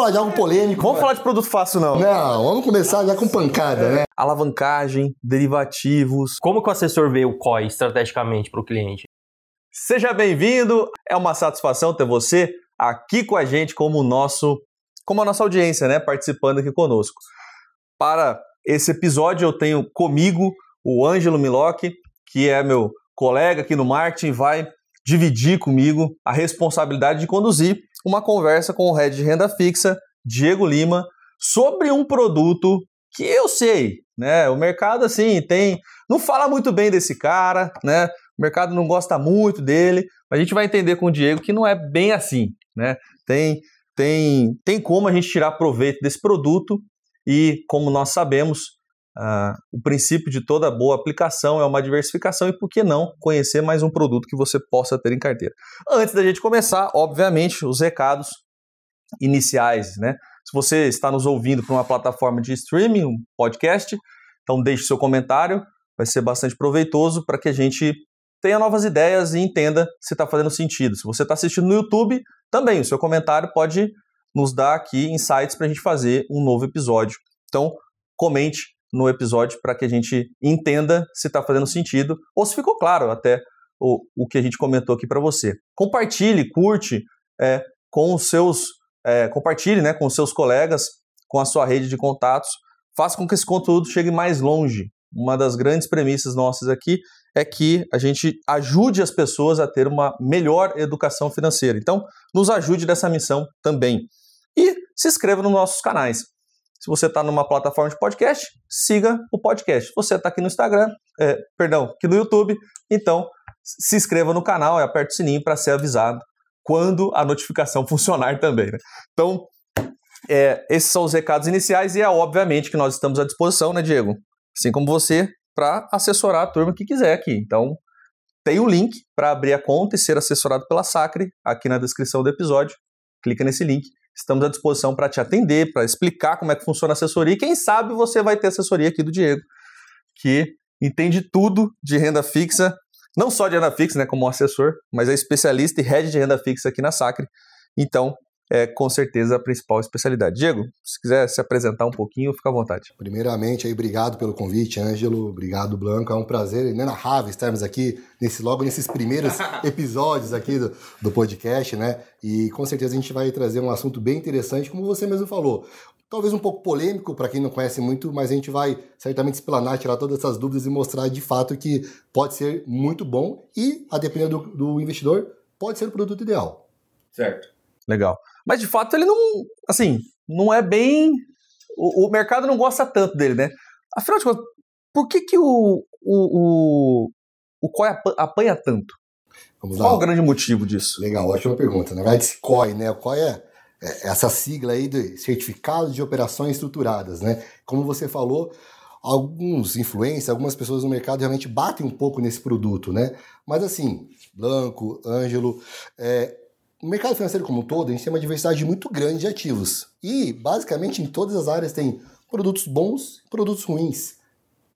falar de algo polêmico. Vamos falar de produto fácil, não. Não, vamos começar já com pancada, né? Alavancagem, derivativos. Como que o assessor vê o COI estrategicamente para o cliente? Seja bem-vindo. É uma satisfação ter você aqui com a gente como nosso, como a nossa audiência, né, participando aqui conosco. Para esse episódio eu tenho comigo o Ângelo Milocchi, que é meu colega aqui no marketing, vai dividir comigo a responsabilidade de conduzir uma conversa com o head de renda fixa, Diego Lima, sobre um produto que eu sei, né? O mercado assim tem, não fala muito bem desse cara, né? O mercado não gosta muito dele, a gente vai entender com o Diego que não é bem assim, né? Tem tem tem como a gente tirar proveito desse produto e como nós sabemos, Uh, o princípio de toda boa aplicação é uma diversificação e por que não conhecer mais um produto que você possa ter em carteira. Antes da gente começar, obviamente, os recados iniciais, né? Se você está nos ouvindo por uma plataforma de streaming, um podcast, então deixe seu comentário, vai ser bastante proveitoso para que a gente tenha novas ideias e entenda se está fazendo sentido. Se você está assistindo no YouTube, também o seu comentário pode nos dar aqui insights para a gente fazer um novo episódio. Então, comente no episódio para que a gente entenda se está fazendo sentido ou se ficou claro até o, o que a gente comentou aqui para você. Compartilhe, curte é, com os seus, é, compartilhe né, com os seus colegas, com a sua rede de contatos, faça com que esse conteúdo chegue mais longe. Uma das grandes premissas nossas aqui é que a gente ajude as pessoas a ter uma melhor educação financeira. Então, nos ajude nessa missão também. E se inscreva nos nossos canais. Se você está numa plataforma de podcast, siga o podcast. Se você está aqui no Instagram, é, perdão, aqui no YouTube, então se inscreva no canal e aperte o sininho para ser avisado quando a notificação funcionar também. Né? Então, é, esses são os recados iniciais e é obviamente que nós estamos à disposição, né, Diego? Assim como você, para assessorar a turma que quiser aqui. Então, tem um link para abrir a conta e ser assessorado pela Sacre aqui na descrição do episódio. Clica nesse link Estamos à disposição para te atender, para explicar como é que funciona a assessoria. E quem sabe você vai ter assessoria aqui do Diego, que entende tudo de renda fixa, não só de renda fixa, né, como assessor, mas é especialista e head de renda fixa aqui na Sacre. Então, é com certeza a principal especialidade. Diego, se quiser se apresentar um pouquinho, fica à vontade. Primeiramente, aí, obrigado pelo convite, Ângelo, obrigado, Blanco. É um prazer inenarrável estarmos aqui nesse, logo nesses primeiros episódios aqui do, do podcast, né? E com certeza a gente vai trazer um assunto bem interessante, como você mesmo falou. Talvez um pouco polêmico para quem não conhece muito, mas a gente vai certamente explanar, tirar todas essas dúvidas e mostrar de fato que pode ser muito bom e, a depender do, do investidor, pode ser o produto ideal. Certo. Legal. Mas de fato ele não, assim, não é bem. O, o mercado não gosta tanto dele, né? Afinal de contas, por que, que o, o, o, o COI apanha tanto? Vamos Qual o grande motivo disso? Legal, ótima pergunta. Na verdade, COI, né? O COI é, é essa sigla aí de Certificado de Operações Estruturadas, né? Como você falou, alguns influencers, algumas pessoas no mercado realmente batem um pouco nesse produto, né? Mas assim, Blanco, Ângelo, é, no mercado financeiro como um todo, a gente tem uma diversidade muito grande de ativos. E, basicamente, em todas as áreas tem produtos bons e produtos ruins.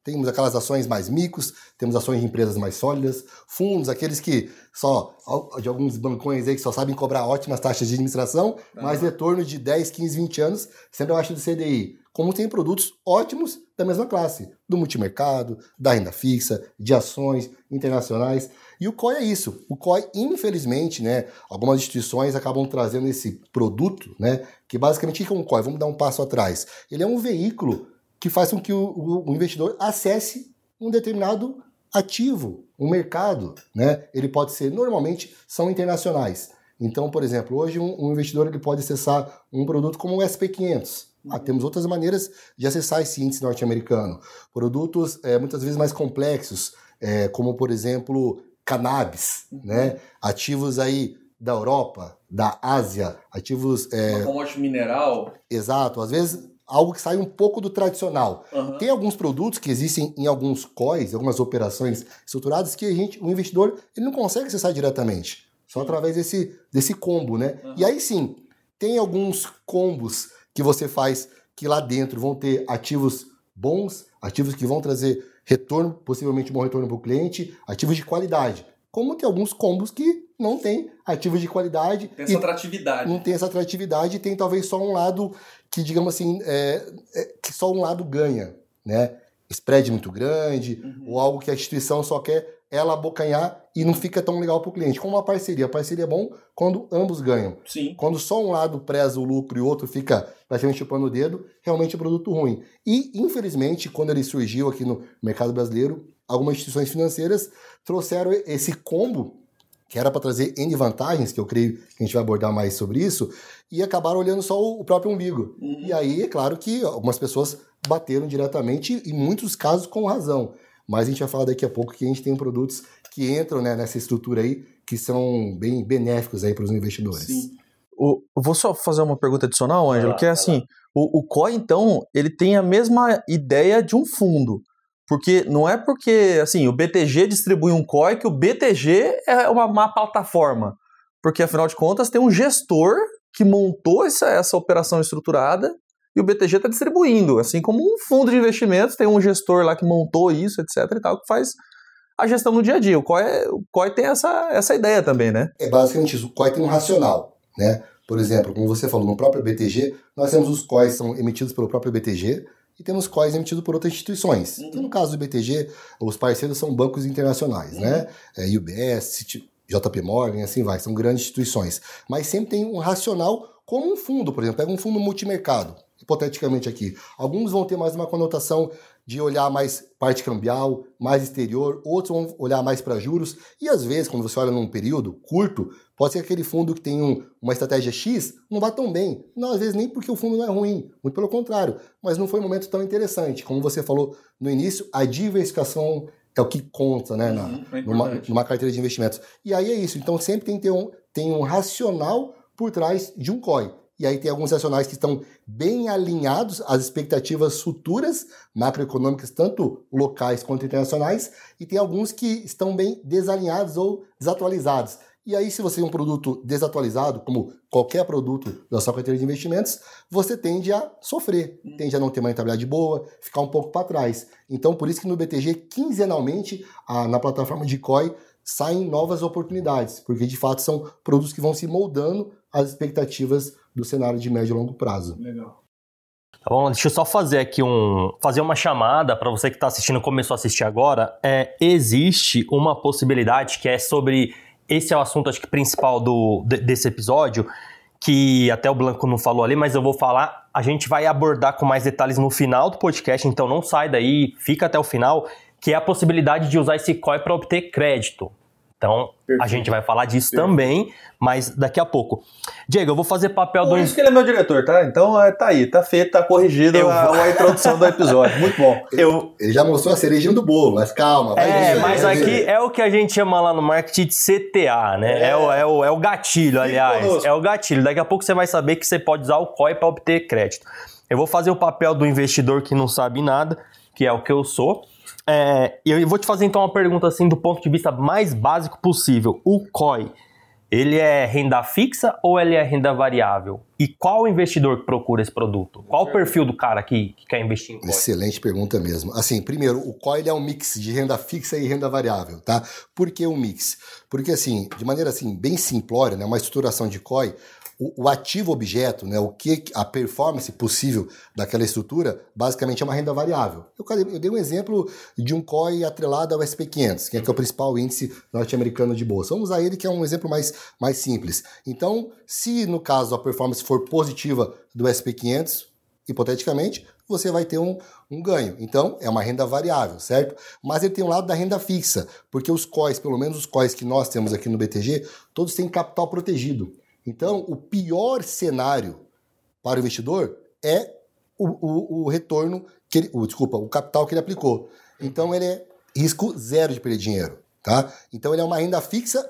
Temos aquelas ações mais micos, temos ações de empresas mais sólidas, fundos, aqueles que só, de alguns bancões aí que só sabem cobrar ótimas taxas de administração, uhum. mas retorno de 10, 15, 20 anos, sempre abaixo do CDI. Como tem produtos ótimos da mesma classe, do multimercado, da renda fixa, de ações internacionais. E o COI é isso. O COI, infelizmente, né, algumas instituições acabam trazendo esse produto, né, que basicamente que é um COI? Vamos dar um passo atrás. Ele é um veículo que faz com que o, o investidor acesse um determinado ativo, um mercado, né? Ele pode ser, normalmente, são internacionais. Então, por exemplo, hoje um, um investidor ele pode acessar um produto como o SP500. Ah, temos outras maneiras de acessar esse índice norte-americano. Produtos é, muitas vezes mais complexos, é, como por exemplo cannabis, uhum. né? Ativos aí da Europa, da Ásia, ativos. É... Uma commodity mineral. Exato, às vezes algo que sai um pouco do tradicional. Uhum. Tem alguns produtos que existem em alguns COIs, algumas operações estruturadas, que a gente, o investidor ele não consegue acessar diretamente. Só através desse, desse combo, né? Uhum. E aí sim, tem alguns combos que você faz que lá dentro vão ter ativos bons, ativos que vão trazer retorno, possivelmente um bom retorno para o cliente, ativos de qualidade. Como tem alguns combos que não tem ativos de qualidade. Tem essa e atratividade. Não tem essa atratividade e tem talvez só um lado que, digamos assim, é, é, que só um lado ganha, né? Spread muito grande, Uhum. ou algo que a instituição só quer ela abocanhar e não fica tão legal para o cliente. Como uma parceria. A parceria é bom quando ambos ganham. Sim. Quando só um lado preza o lucro e o outro fica praticamente chupando o dedo, realmente é produto ruim. E, infelizmente, quando ele surgiu aqui no mercado brasileiro, algumas instituições financeiras trouxeram esse combo, que era para trazer N vantagens, que eu creio que a gente vai abordar mais sobre isso, e acabaram olhando só o próprio umbigo. Uhum. E aí, é claro que algumas pessoas bateram diretamente, em muitos casos com razão. Mas a gente vai falar daqui a pouco que a gente tem produtos que entram né, nessa estrutura aí, que são bem benéficos aí para os investidores. Sim. O, eu vou só fazer uma pergunta adicional, Ângelo, lá, que é assim, o, o COI, então, ele tem a mesma ideia de um fundo. Porque não é porque, assim, o BTG distribui um COI que o BTG é uma, uma plataforma. Porque, afinal de contas, tem um gestor que montou essa, essa operação estruturada e o BTG está distribuindo. Assim como um fundo de investimentos tem um gestor lá que montou isso, etc e tal, que faz a gestão no dia a dia. O COI, é- o COI tem essa, essa ideia também, né? É basicamente isso. O COI tem um racional, né? Por exemplo, como você falou, no próprio BTG, nós temos os COIs que são emitidos pelo próprio BTG e temos COIs emitidos por outras instituições. Uhum. Então, no caso do BTG, os parceiros são bancos internacionais, né? É, UBS, JP Morgan, e assim vai, são grandes instituições. Mas sempre tem um racional como um fundo, por exemplo, pega um fundo multimercado, hipoteticamente aqui. Alguns vão ter mais uma conotação de olhar mais parte cambial, mais exterior, outros vão olhar mais para juros, e às vezes, quando você olha num período curto, pode ser que aquele fundo que tem um- uma estratégia X não vá tão bem. Não, às vezes nem porque o fundo não é ruim, muito pelo contrário, mas não foi um momento tão interessante. Como você falou no início, a diversificação é o que conta, né, na, Uhum, é numa, numa carteira de investimentos. E aí é isso. Então sempre tem que ter um, tem um racional por trás de um COI. E aí tem alguns racionais que estão bem alinhados às expectativas futuras macroeconômicas, tanto locais quanto internacionais, e tem alguns que estão bem desalinhados ou desatualizados. E aí, se você tem um produto desatualizado, como qualquer produto da sua carteira de investimentos, você tende a sofrer, tende a não ter uma rentabilidade boa, ficar um pouco para trás. Então, por isso que no BTG, quinzenalmente, na plataforma de COI, saem novas oportunidades, porque de fato são produtos que vão se moldando às expectativas do cenário de médio e longo prazo. Legal. Tá bom, deixa eu só fazer aqui um. fazer uma chamada para você que está assistindo, começou a assistir agora. É, existe uma possibilidade que é sobre. Esse é o assunto, acho que principal do, de- desse episódio, que até o Blanco não falou ali, mas eu vou falar. A gente vai abordar com mais detalhes no final do podcast, então não sai daí, fica até o final, que é a possibilidade de usar esse COI para obter crédito. Então, a Perfeito. gente vai falar disso Perfeito. também, mas daqui a pouco. Diego, eu vou fazer papel Por do. isso que ele é meu diretor, tá? Então é, tá aí, tá feito, tá corrigido Eu a, vou- a introdução do episódio. Muito bom. Eu, Ele já mostrou a cerejinha do bolo, mas calma. vai É, ver, mas vai aqui ver. é o que a gente chama lá no marketing de CTA, né? É, o, é, o, é o gatilho, Fique aliás. conosco. É o gatilho. Daqui a pouco você vai saber que você pode usar o COI para obter crédito. Eu vou fazer o papel do investidor que não sabe nada, que é o que eu sou. É, eu vou te fazer então uma pergunta assim do ponto de vista mais básico possível. O COI, ele é renda fixa ou ele é renda variável? E qual investidor que procura esse produto? Qual o perfil do cara que, que quer investir em COI? Excelente pergunta mesmo. Assim, primeiro, o COI é um mix de renda fixa e renda variável, tá? Por que um mix? Porque, assim, de maneira assim, bem simplória, né, uma estruturação de COI, o, o ativo objeto, né, o que a performance possível daquela estrutura, basicamente é uma renda variável. Eu, eu dei um exemplo de um COI atrelado ao SP500, que é, que é o principal índice norte-americano de bolsa. Vamos usar ele, que é um exemplo mais, mais simples. Então, se no caso a performance for positiva do SP500, hipoteticamente, você vai ter um, um ganho. Então, é uma renda variável, certo? Mas ele tem um lado da renda fixa, porque os COIs, pelo menos os COIs que nós temos aqui no BTG, todos têm capital protegido. Então, o pior cenário para o investidor é o, o, o retorno, que ele, o, desculpa, o capital que ele aplicou. Então, ele é risco zero de perder dinheiro. Tá? Então ele é uma renda fixa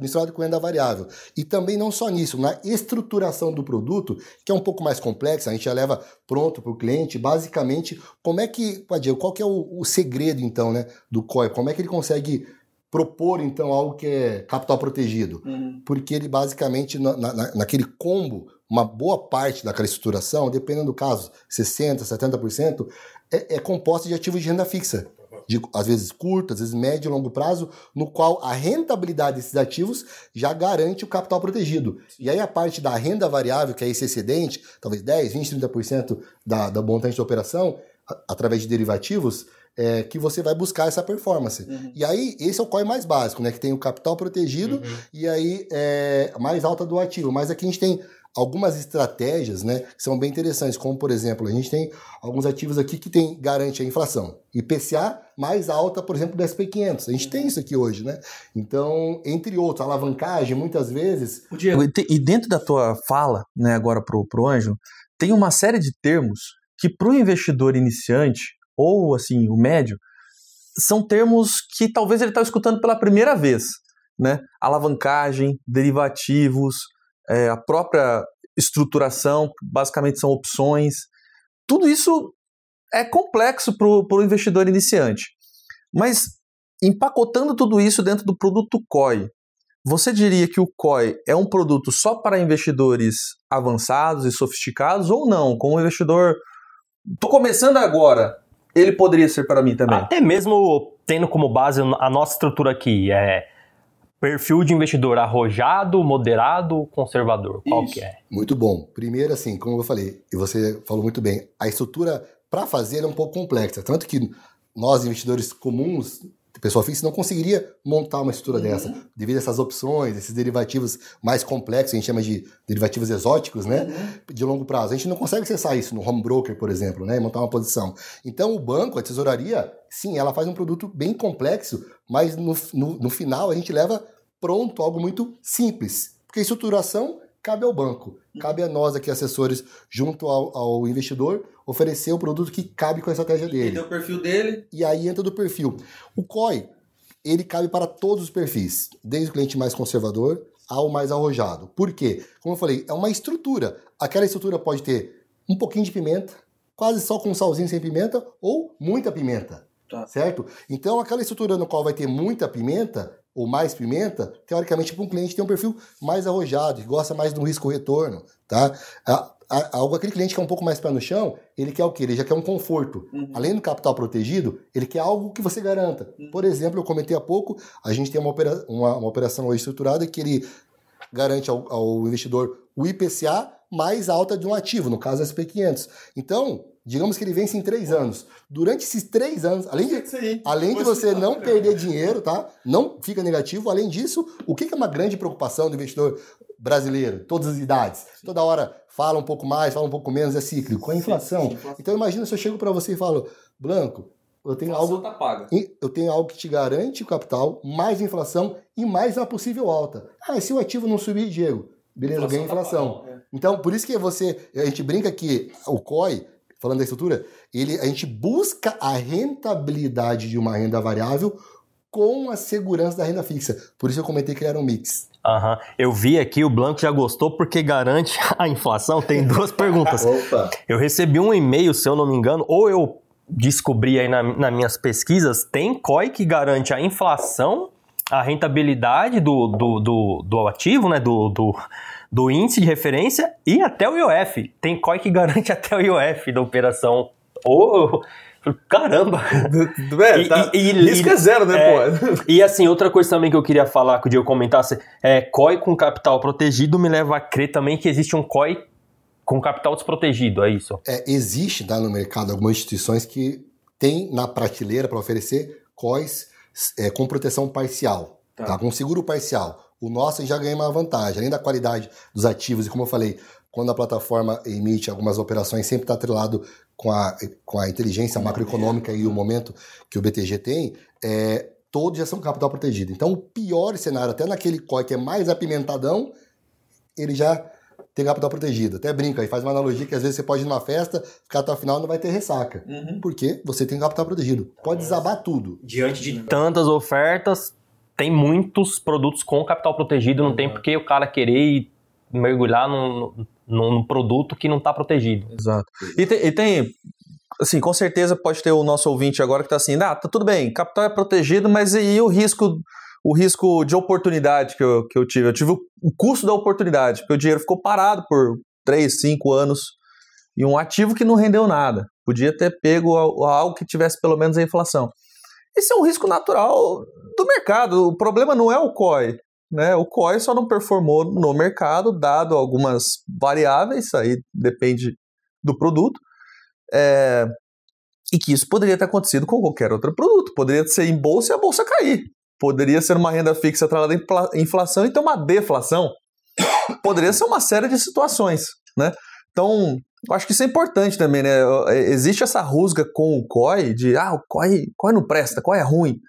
misturada com renda variável. E também não só nisso, na estruturação do produto, que é um pouco mais complexa, a gente já leva pronto para o cliente, basicamente, como é que, Padia, qual que é o, o segredo então, né, do COI? Como é que ele consegue propor então algo que é capital protegido? Uhum. Porque ele basicamente, na, na- naquele combo, uma boa parte daquela estruturação, dependendo do caso, 60%, 70%, é, é composta de ativos de renda fixa. de às vezes curto, às vezes médio e longo prazo, no qual a rentabilidade desses ativos já garante o capital protegido. E aí a parte da renda variável, que é esse excedente, talvez 10, 20, 30% da, da montante da operação, a, através de derivativos, é, que você vai buscar essa performance. Uhum. E aí, esse é o COI mais básico, né? Que tem o capital protegido uhum. e aí é mais alta do ativo. Mas aqui a gente tem algumas estratégias, né, que são bem interessantes, como por exemplo, a gente tem alguns ativos aqui que tem garante a inflação. IPCA mais alta, por exemplo, do SP500. A gente tem isso aqui hoje, né? Então, entre outros, alavancagem, muitas vezes... O Diego, e dentro da tua fala, né, agora pro, pro Anjo, tem uma série de termos que para o investidor iniciante, ou assim, o médio, são termos que talvez ele está escutando pela primeira vez, né? Alavancagem, derivativos, é, a própria estruturação, basicamente são opções. Tudo isso é complexo para o investidor iniciante. Mas empacotando tudo isso dentro do produto COI, você diria que o COI é um produto só para investidores avançados e sofisticados ou não? Como investidor. Estou começando agora. Ele poderia ser para mim também. Até mesmo tendo como base a nossa estrutura aqui, é perfil de investidor arrojado, moderado, conservador? Qual Isso. que é? Muito bom. Primeiro, assim, como eu falei, e você falou muito bem, a estrutura para fazer é um pouco complexa. Tanto que nós, investidores comuns, pessoa física, não conseguiria montar uma estrutura uhum. dessa, devido a essas opções, esses derivativos mais complexos, a gente chama de derivativos exóticos, né? Uhum. De longo prazo. A gente não consegue acessar isso no home broker, por exemplo, né? Montar uma posição. Então, o banco, a tesouraria, sim, ela faz um produto bem complexo, mas no, no, no final a gente leva pronto, algo muito simples. Porque a estruturação cabe ao banco, cabe a nós aqui, assessores, junto ao, ao investidor, oferecer o produto que cabe com a estratégia dele. Entender o perfil dele. E aí entra do perfil. O COI, ele cabe para todos os perfis, desde o cliente mais conservador ao mais arrojado. Por quê? Como eu falei, é uma estrutura. Aquela estrutura pode ter um pouquinho de pimenta, quase só com um salzinho sem pimenta, ou muita pimenta. Tá. Certo? Então, aquela estrutura no qual vai ter muita pimenta, ou mais pimenta, teoricamente, para um cliente tem um perfil mais arrojado, que gosta mais do risco-retorno, tá? algo aquele cliente que é um pouco mais pé no chão, ele quer o quê? Ele já quer um conforto. Uhum. Além do capital protegido, ele quer algo que você garanta. Uhum. Por exemplo, eu comentei há pouco, a gente tem uma, opera, uma, uma operação estruturada que ele garante ao, ao investidor o IPCA mais alta de um ativo, no caso SP500. Então, digamos que ele vence em três anos. Durante esses três anos, além de, além de você não perder dinheiro, tá? Não fica negativo. Além disso, o que é uma grande preocupação do investidor brasileiro, todas as idades? Toda hora fala um pouco mais, fala um pouco menos, é cíclico. A inflação. Então imagina se eu chego para você e falo, Blanco, eu tenho algo tá paga. eu tenho algo que te garante o capital, mais inflação e mais uma possível alta. Ah, se o ativo não subir, Diego, beleza, ganha inflação. Tá então, por isso que você, a gente brinca que o COI falando da estrutura, ele, a gente busca a rentabilidade de uma renda variável com a segurança da renda fixa. Por isso eu comentei que era um mix. Uhum. Eu vi aqui, o Blanco já gostou porque garante a inflação. Tem duas perguntas. Opa. Eu recebi um e-mail, se eu não me engano, ou eu descobri aí na, nas minhas pesquisas, tem COI que garante a inflação, a rentabilidade do, do, do, do ativo, né? Do, do, do índice de referência e até o IOF. Tem COI que garante até o IOF da operação. Oh, caramba! É, tá, e, e, risco é zero, né, é, pô? E assim, outra coisa também que eu queria falar, que o Diego comentasse, é COI com capital protegido me leva a crer também que existe um COI com capital desprotegido, é isso? É, existe tá, no mercado algumas instituições que têm na prateleira para oferecer COIs é, com proteção parcial, tá. tá. com seguro parcial. O nosso já ganha uma vantagem, além da qualidade dos ativos, e como eu falei, quando a plataforma emite algumas operações, sempre está atrelado com a, com a inteligência macroeconômica e o momento que o BTG tem, é, todos já são capital protegido. Então, o pior cenário, até naquele COI que é mais apimentadão, ele já tem capital protegido. Até brinca e faz uma analogia que às vezes você pode ir numa festa, ficar até o final e não vai ter ressaca. Uhum. Porque você tem capital protegido. Pode desabar tudo. Diante de tantas ofertas, tem muitos produtos com capital protegido, não tem porque o cara querer mergulhar num, num produto que não está protegido. Exato. E tem, e tem, assim, com certeza pode ter o nosso ouvinte agora que está assim, ah, tá tudo bem, capital é protegido, mas e o risco o risco de oportunidade que eu, que eu tive? Eu tive o, o custo da oportunidade, porque o dinheiro ficou parado por 3, 5 anos e um ativo que não rendeu nada. Podia ter pego algo que tivesse pelo menos a inflação. Esse é um risco natural do mercado. O problema não é o COI. Né? O COI só não performou no mercado, dado algumas variáveis, aí depende do produto. É, e que isso poderia ter acontecido com qualquer outro produto. Poderia ser em bolsa e a bolsa cair. Poderia ser uma renda fixa atrelada à inflação e ter uma deflação. Poderia ser uma série de situações. Né? Então, eu acho que isso é importante também, né? Existe essa rusga com o COI de ah, o COI, COI não presta, COI é ruim.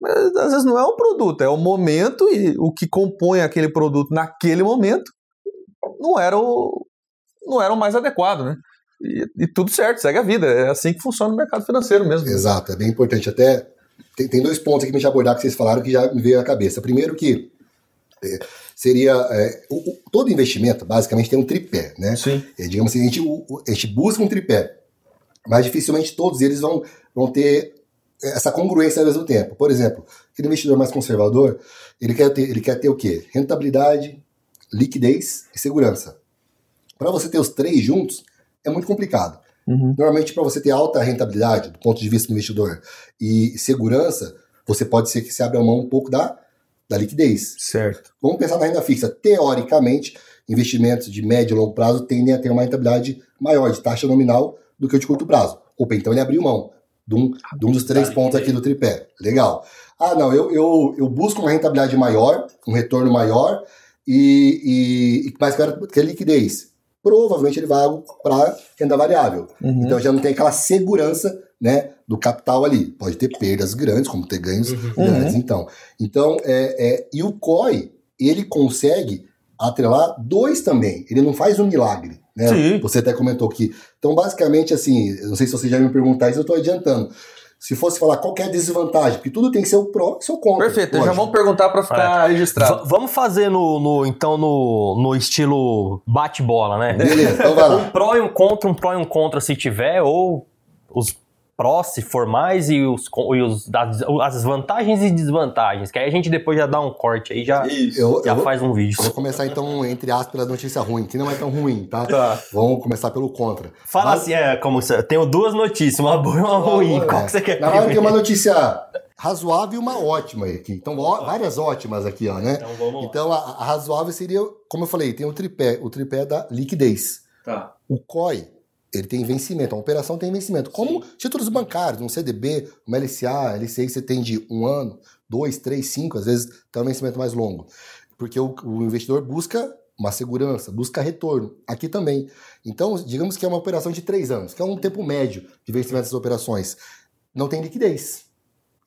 Mas às vezes não é o produto, é o momento e o que compõe aquele produto naquele momento não era o, não era o mais adequado, né? E, e tudo certo, segue a vida. É assim que funciona o mercado financeiro mesmo. Exato, é bem importante. Até tem, tem dois pontos aqui que me abordar que vocês falaram que já me veio à cabeça. Primeiro que é, seria é, o, o, todo investimento basicamente tem um tripé, né? Sim. É, digamos assim, a gente, o, a gente busca um tripé, mas dificilmente todos eles vão, vão ter essa congruência ao mesmo tempo. Por exemplo, aquele investidor mais conservador, ele quer ter, ele quer ter o quê? Rentabilidade, liquidez e segurança. Para você ter os três juntos, é muito complicado. Uhum. Normalmente, para você ter alta rentabilidade do ponto de vista do investidor e segurança, você pode ser que se abra mão um pouco da da liquidez. Certo. Vamos pensar na renda fixa. Teoricamente, investimentos de médio e longo prazo tendem a ter uma rentabilidade maior de taxa nominal do que o de curto prazo. Opa, então ele abriu mão de um, de um dos três pontos aqui do tripé. Legal. Ah, não, eu, eu, eu busco uma rentabilidade maior, um retorno maior e, e, e mais que a liquidez. Provavelmente ele vai para renda variável. Uhum. Então já não tem aquela segurança né, do capital ali. Pode ter perdas grandes, como ter ganhos uhum. grandes. Uhum. Então, então é, é, e o COI, ele consegue atrelar dois também. Ele não faz um milagre. Né? Sim. Você até comentou aqui. Então, basicamente, assim, não sei se você já me perguntar isso, eu estou adiantando. Se fosse falar qual é a desvantagem, porque tudo tem que ser o pró e seu contra. Perfeito, já vamos perguntar para ficar é. registrado. V vamos fazer no, no, então no, no estilo bate-bola, né? Beleza, então vai lá. Um pró e um contra, um pró e um contra se tiver, ou os prós, se for mais, e, os, e os, as, as, vantagens e desvantagens. Que aí a gente depois já dá um corte aí, já, eu, já eu faz um vídeo. Vou começar então, entre aspas, pela notícia ruim, que não é tão ruim, tá? tá. Vamos começar pelo contra. Fala Mas... assim, é, como eu tenho duas notícias, uma boa e uma ruim. Qual é. que você quer? Na verdade, tem uma notícia razoável e uma ótima aqui. Então, ó, várias ótimas aqui, ó, né? Então, vamos lá. Então, a, a razoável seria, como eu falei, tem o tripé, o tripé da liquidez. Tá. O COI ele tem vencimento, a operação tem vencimento. Como Sim. títulos bancários, um CDB, uma LCA, LCI, você tem de um ano, dois, três, cinco, às vezes tem um vencimento mais longo. Porque o, o investidor busca uma segurança, busca retorno. Aqui também. Então, digamos que é uma operação de três anos, que é um tempo médio de vencimento dessas operações. Não tem liquidez.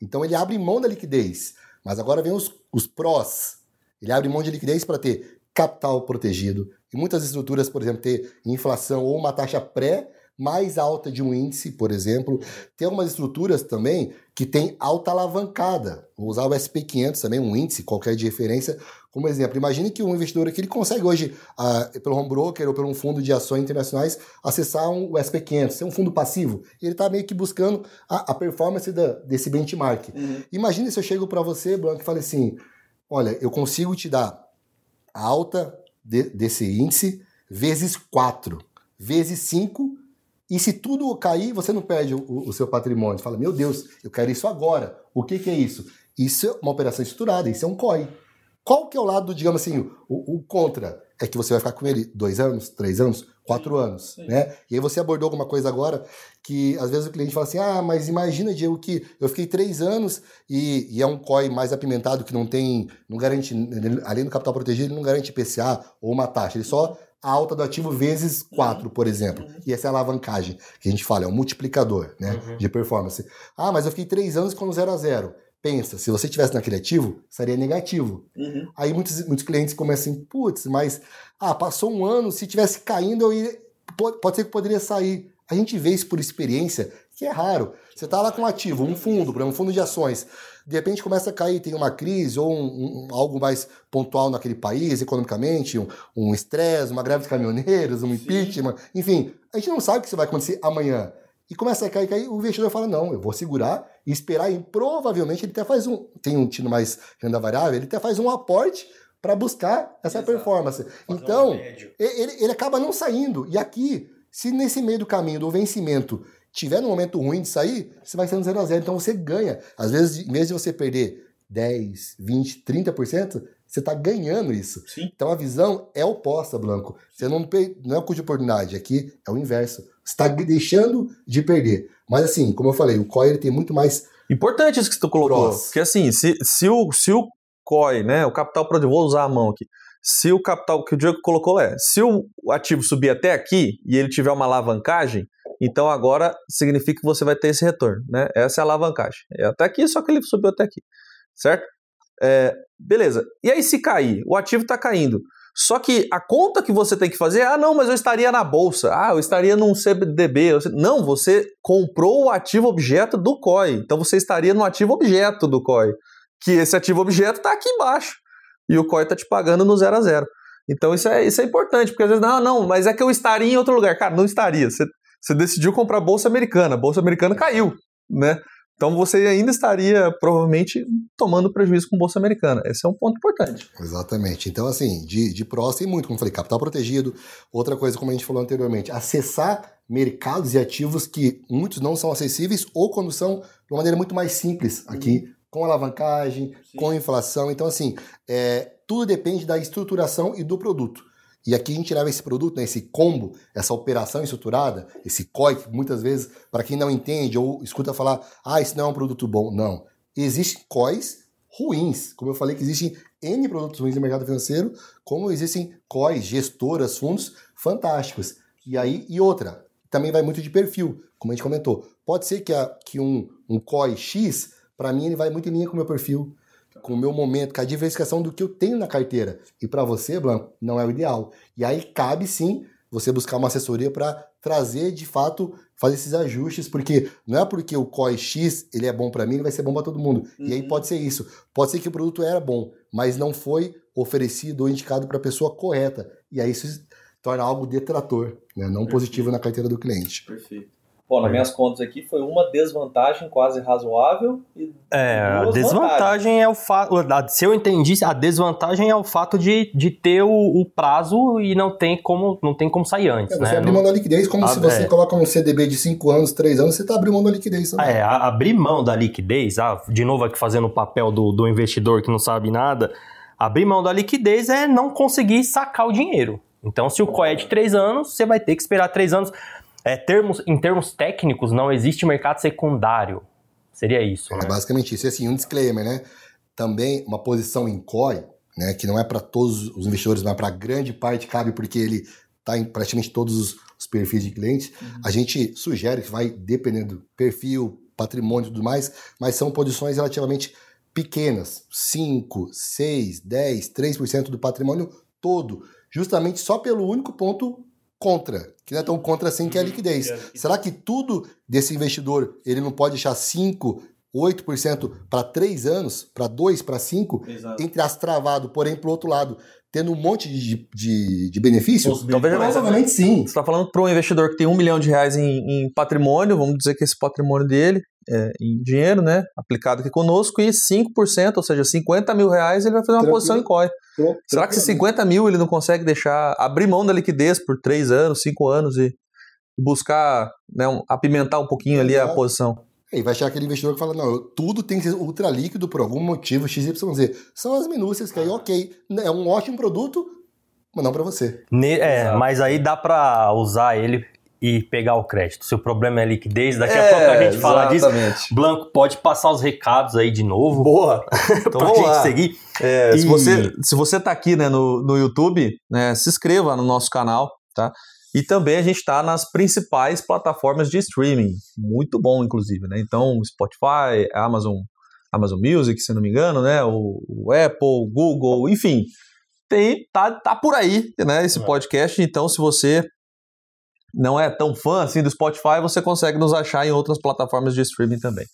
Então, ele abre mão da liquidez. Mas agora vem os, os prós. Ele abre mão de liquidez para ter capital protegido, e muitas estruturas, por exemplo, ter inflação ou uma taxa pré mais alta de um índice, por exemplo. Tem algumas estruturas também que tem alta alavancada. Vou usar o SP500 também, um índice qualquer de referência, como exemplo. Imagine que um investidor aqui ele consegue hoje, uh, pelo home broker ou por um fundo de ações internacionais, acessar um, o SP500, ser um fundo passivo. Ele está meio que buscando a, a performance da, desse benchmark. Uhum. Imagine se eu chego para você, Blanco, e falo assim, olha, eu consigo te dar alta de, desse índice vezes 4, vezes 5, e se tudo cair, você não perde o, o, seu patrimônio. Fala, meu Deus, eu quero isso agora. O que, que é isso? Isso é uma operação estruturada, isso é um COI. Qual que é o lado, digamos assim, o, o contra? É que você vai ficar com ele dois anos, três anos, quatro sim, anos, sim. né? E aí você abordou alguma coisa agora que às vezes o cliente fala assim, ah, mas imagina, Diego, que eu fiquei três anos e, e é um COI mais apimentado que não tem, não garante, além do capital protegido, ele não garante IPCA ou uma taxa, ele só a alta do ativo vezes quatro, por exemplo. Uhum. E essa é a alavancagem que a gente fala, é um multiplicador né, uhum. de performance. Ah, mas eu fiquei três anos com zero a zero. Pensa, se você tivesse naquele ativo, seria negativo. Uhum. Aí muitos, muitos clientes começam assim, putz, mas ah, passou um ano, se tivesse caindo, eu ia, pode, pode ser que poderia sair. A gente vê isso por experiência, que é raro. Você está lá com um ativo, um fundo, um fundo de ações, de repente começa a cair, tem uma crise ou um, um, algo mais pontual naquele país, economicamente, um estresse, um uma greve de caminhoneiros, um Sim. impeachment, enfim, a gente não sabe o que vai acontecer amanhã e começa a cair, cair, o investidor fala, não, eu vou segurar e esperar, e provavelmente ele até faz um, tem um tino mais renda variável, ele até faz um aporte para buscar essa Exato. performance. Então, ele, ele acaba não saindo. E aqui, se nesse meio do caminho do vencimento tiver no momento ruim de sair, você vai sendo 0 a 0 Então você ganha. Às vezes, em vez de você perder 10, 20, 30%, você está ganhando isso. Sim. Então a visão é oposta, Blanco. Você não, não é o custo de oportunidade, aqui é o inverso. Você está deixando de perder. Mas assim, como eu falei, o COI ele tem muito mais. Importante isso que você colocou. Cross. Porque assim, se, se, o, se o COI, né, o capital produtivo, vou usar a mão aqui. Se o capital que o Diego colocou é, se o ativo subir até aqui e ele tiver uma alavancagem, então agora significa que você vai ter esse retorno, né? Essa é a alavancagem. É até aqui, só que ele subiu até aqui, certo? É, beleza. E aí se cair, o ativo está caindo. Só que a conta que você tem que fazer, ah, não, mas eu estaria na bolsa, ah, eu estaria num CDB. Não, você comprou o ativo objeto do COI. Então você estaria no ativo objeto do COI. Que esse ativo objeto está aqui embaixo. E o COI está te pagando no zero a zero. Então isso é, isso é importante, porque às vezes, não, não, mas é que eu estaria em outro lugar. Cara, não estaria. Você, você decidiu comprar bolsa americana, a bolsa americana caiu, né? Então você ainda estaria provavelmente tomando prejuízo com bolsa americana. Esse é um ponto importante. Exatamente. Então, assim, de, de prós tem muito, como eu falei, capital protegido. Outra coisa, como a gente falou anteriormente, acessar mercados e ativos que muitos não são acessíveis ou quando são de uma maneira muito mais simples aqui, uhum. com alavancagem, Sim. com inflação. Então, assim, é, tudo depende da estruturação e do produto. E aqui a gente leva esse produto, né, esse combo, essa operação estruturada, esse COI, que muitas vezes, para quem não entende ou escuta falar, ah, isso não é um produto bom. Não. Existem COIs ruins. Como eu falei que existem N produtos ruins no mercado financeiro, como existem COIs, gestoras, fundos fantásticos. E aí, e outra, também vai muito de perfil, como a gente comentou. Pode ser que, a, que um, um COI X, para mim, ele vai muito em linha com o meu perfil com o meu momento, com a diversificação do que eu tenho na carteira. E para você, Blanco, não é o ideal. E aí cabe sim você buscar uma assessoria para trazer de fato fazer esses ajustes, porque não é porque o COI X ele é bom para mim, ele vai ser bom para todo mundo. Uhum. E aí uhum. pode ser isso. Pode ser que o produto era bom, mas não foi oferecido ou indicado para a pessoa correta. E aí isso torna algo detrator, né? não Perfeito. positivo na carteira do cliente. Perfeito. Bom, nas minhas contas aqui foi uma desvantagem quase razoável e É, a desvantagem é o fato, se eu entendi, a desvantagem é o fato de, de ter o, o prazo e não tem como não tem como sair antes, é, você né? abrir mão da liquidez, como a, se você é. coloca um CDB de 5 anos, 3 anos, você está abrindo mão da liquidez também. É, abrir mão da liquidez, ah, de novo aqui fazendo o papel do, do investidor que não sabe nada, abrir mão da liquidez é não conseguir sacar o dinheiro. Então, se o COE é de 3 anos, você vai ter que esperar 3 anos. É, termos, em termos técnicos, não existe mercado secundário. Seria isso. É né? basicamente isso. E assim, um disclaimer, né? Também uma posição em COI, né? Que não é para todos os investidores, mas para grande parte cabe porque ele está em praticamente todos os, os perfis de clientes. Uhum. A gente sugere que vai dependendo do perfil, patrimônio e tudo mais, mas são posições relativamente pequenas, 5, 6, 10, 3% do patrimônio todo, justamente só pelo único ponto contra, que não é tão contra assim que é a uhum. liquidez. É Será que tudo desse investidor ele não pode deixar 5, 8% para 3 anos, para 2, para 5, entre as travado, porém, para o outro lado, tendo um monte de, de, de benefícios? Talvez provavelmente sim. Você está falando para um investidor que tem um milhão de reais em, em patrimônio, vamos dizer que esse patrimônio dele é, em dinheiro, né, aplicado aqui conosco, e 5%, ou seja, 50 mil reais, ele vai fazer uma Tranquilo. posição em COI. Será que se 50 mil ele não consegue deixar, abrir mão da liquidez por 3 anos, 5 anos e buscar né, um, apimentar um pouquinho ali a posição? E vai achar aquele investidor que fala, não, tudo tem que ser ultra líquido por algum motivo XYZ. São as minúcias que aí, ok, é um ótimo produto, mas não para você. Ne é, mas aí dá para usar ele e pegar o crédito. Se o problema é liquidez, daqui é, a pouco a gente fala exatamente. disso. Blanco, pode passar os recados aí de novo. Boa! Então pra gente lá. seguir. É, e... se, você, se você tá aqui né, no, no YouTube, né, se inscreva no nosso canal, tá? E também a gente está nas principais plataformas de streaming. Muito bom, inclusive, né? Então, Spotify, Amazon, Amazon Music, se não me engano, né? O, o Apple, Google, enfim. Tem, tá, tá por aí, né? Esse é. podcast. Então, se você não é tão fã assim do Spotify, você consegue nos achar em outras plataformas de streaming também.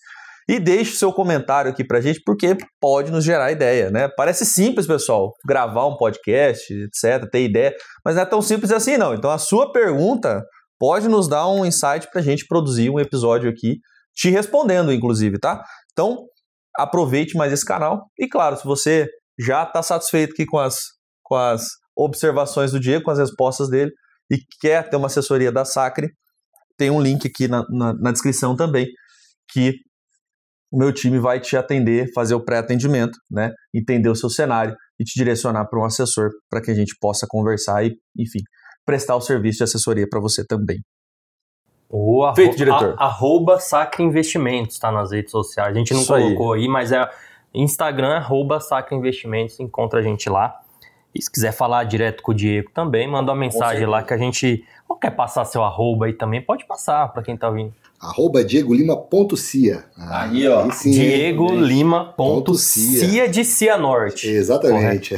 E deixe seu comentário aqui pra gente, porque pode nos gerar ideia, né? Parece simples, pessoal, gravar um podcast, etc, ter ideia, mas não é tão simples assim não. Então a sua pergunta pode nos dar um insight pra gente produzir um episódio aqui, te respondendo, inclusive, tá? Então, aproveite mais esse canal. E claro, se você já está satisfeito aqui com as, com as observações do Diego, com as respostas dele, e quer ter uma assessoria da Sacre, tem um link aqui na, na, na descrição também, que o meu time vai te atender, fazer o pré-atendimento, né? Entender o seu cenário e te direcionar para um assessor para que a gente possa conversar e, enfim, prestar o serviço de assessoria para você também. O Feito, diretor. A, arroba Sacra Investimentos, tá nas redes sociais. A gente não Isso aí. colocou aí. mas é Instagram, arroba Sacra Investimentos, encontra a gente lá. E se quiser falar direto com o Diego também, manda uma mensagem lá que a gente. Ou quer passar seu arroba aí também, pode passar para quem tá ouvindo. Arroba Diego Lima ponto Cia. Ah, Aí, ó. sim, Diego hein? Lima ponto Ponto Cia. Cia de Cianorte. Exatamente.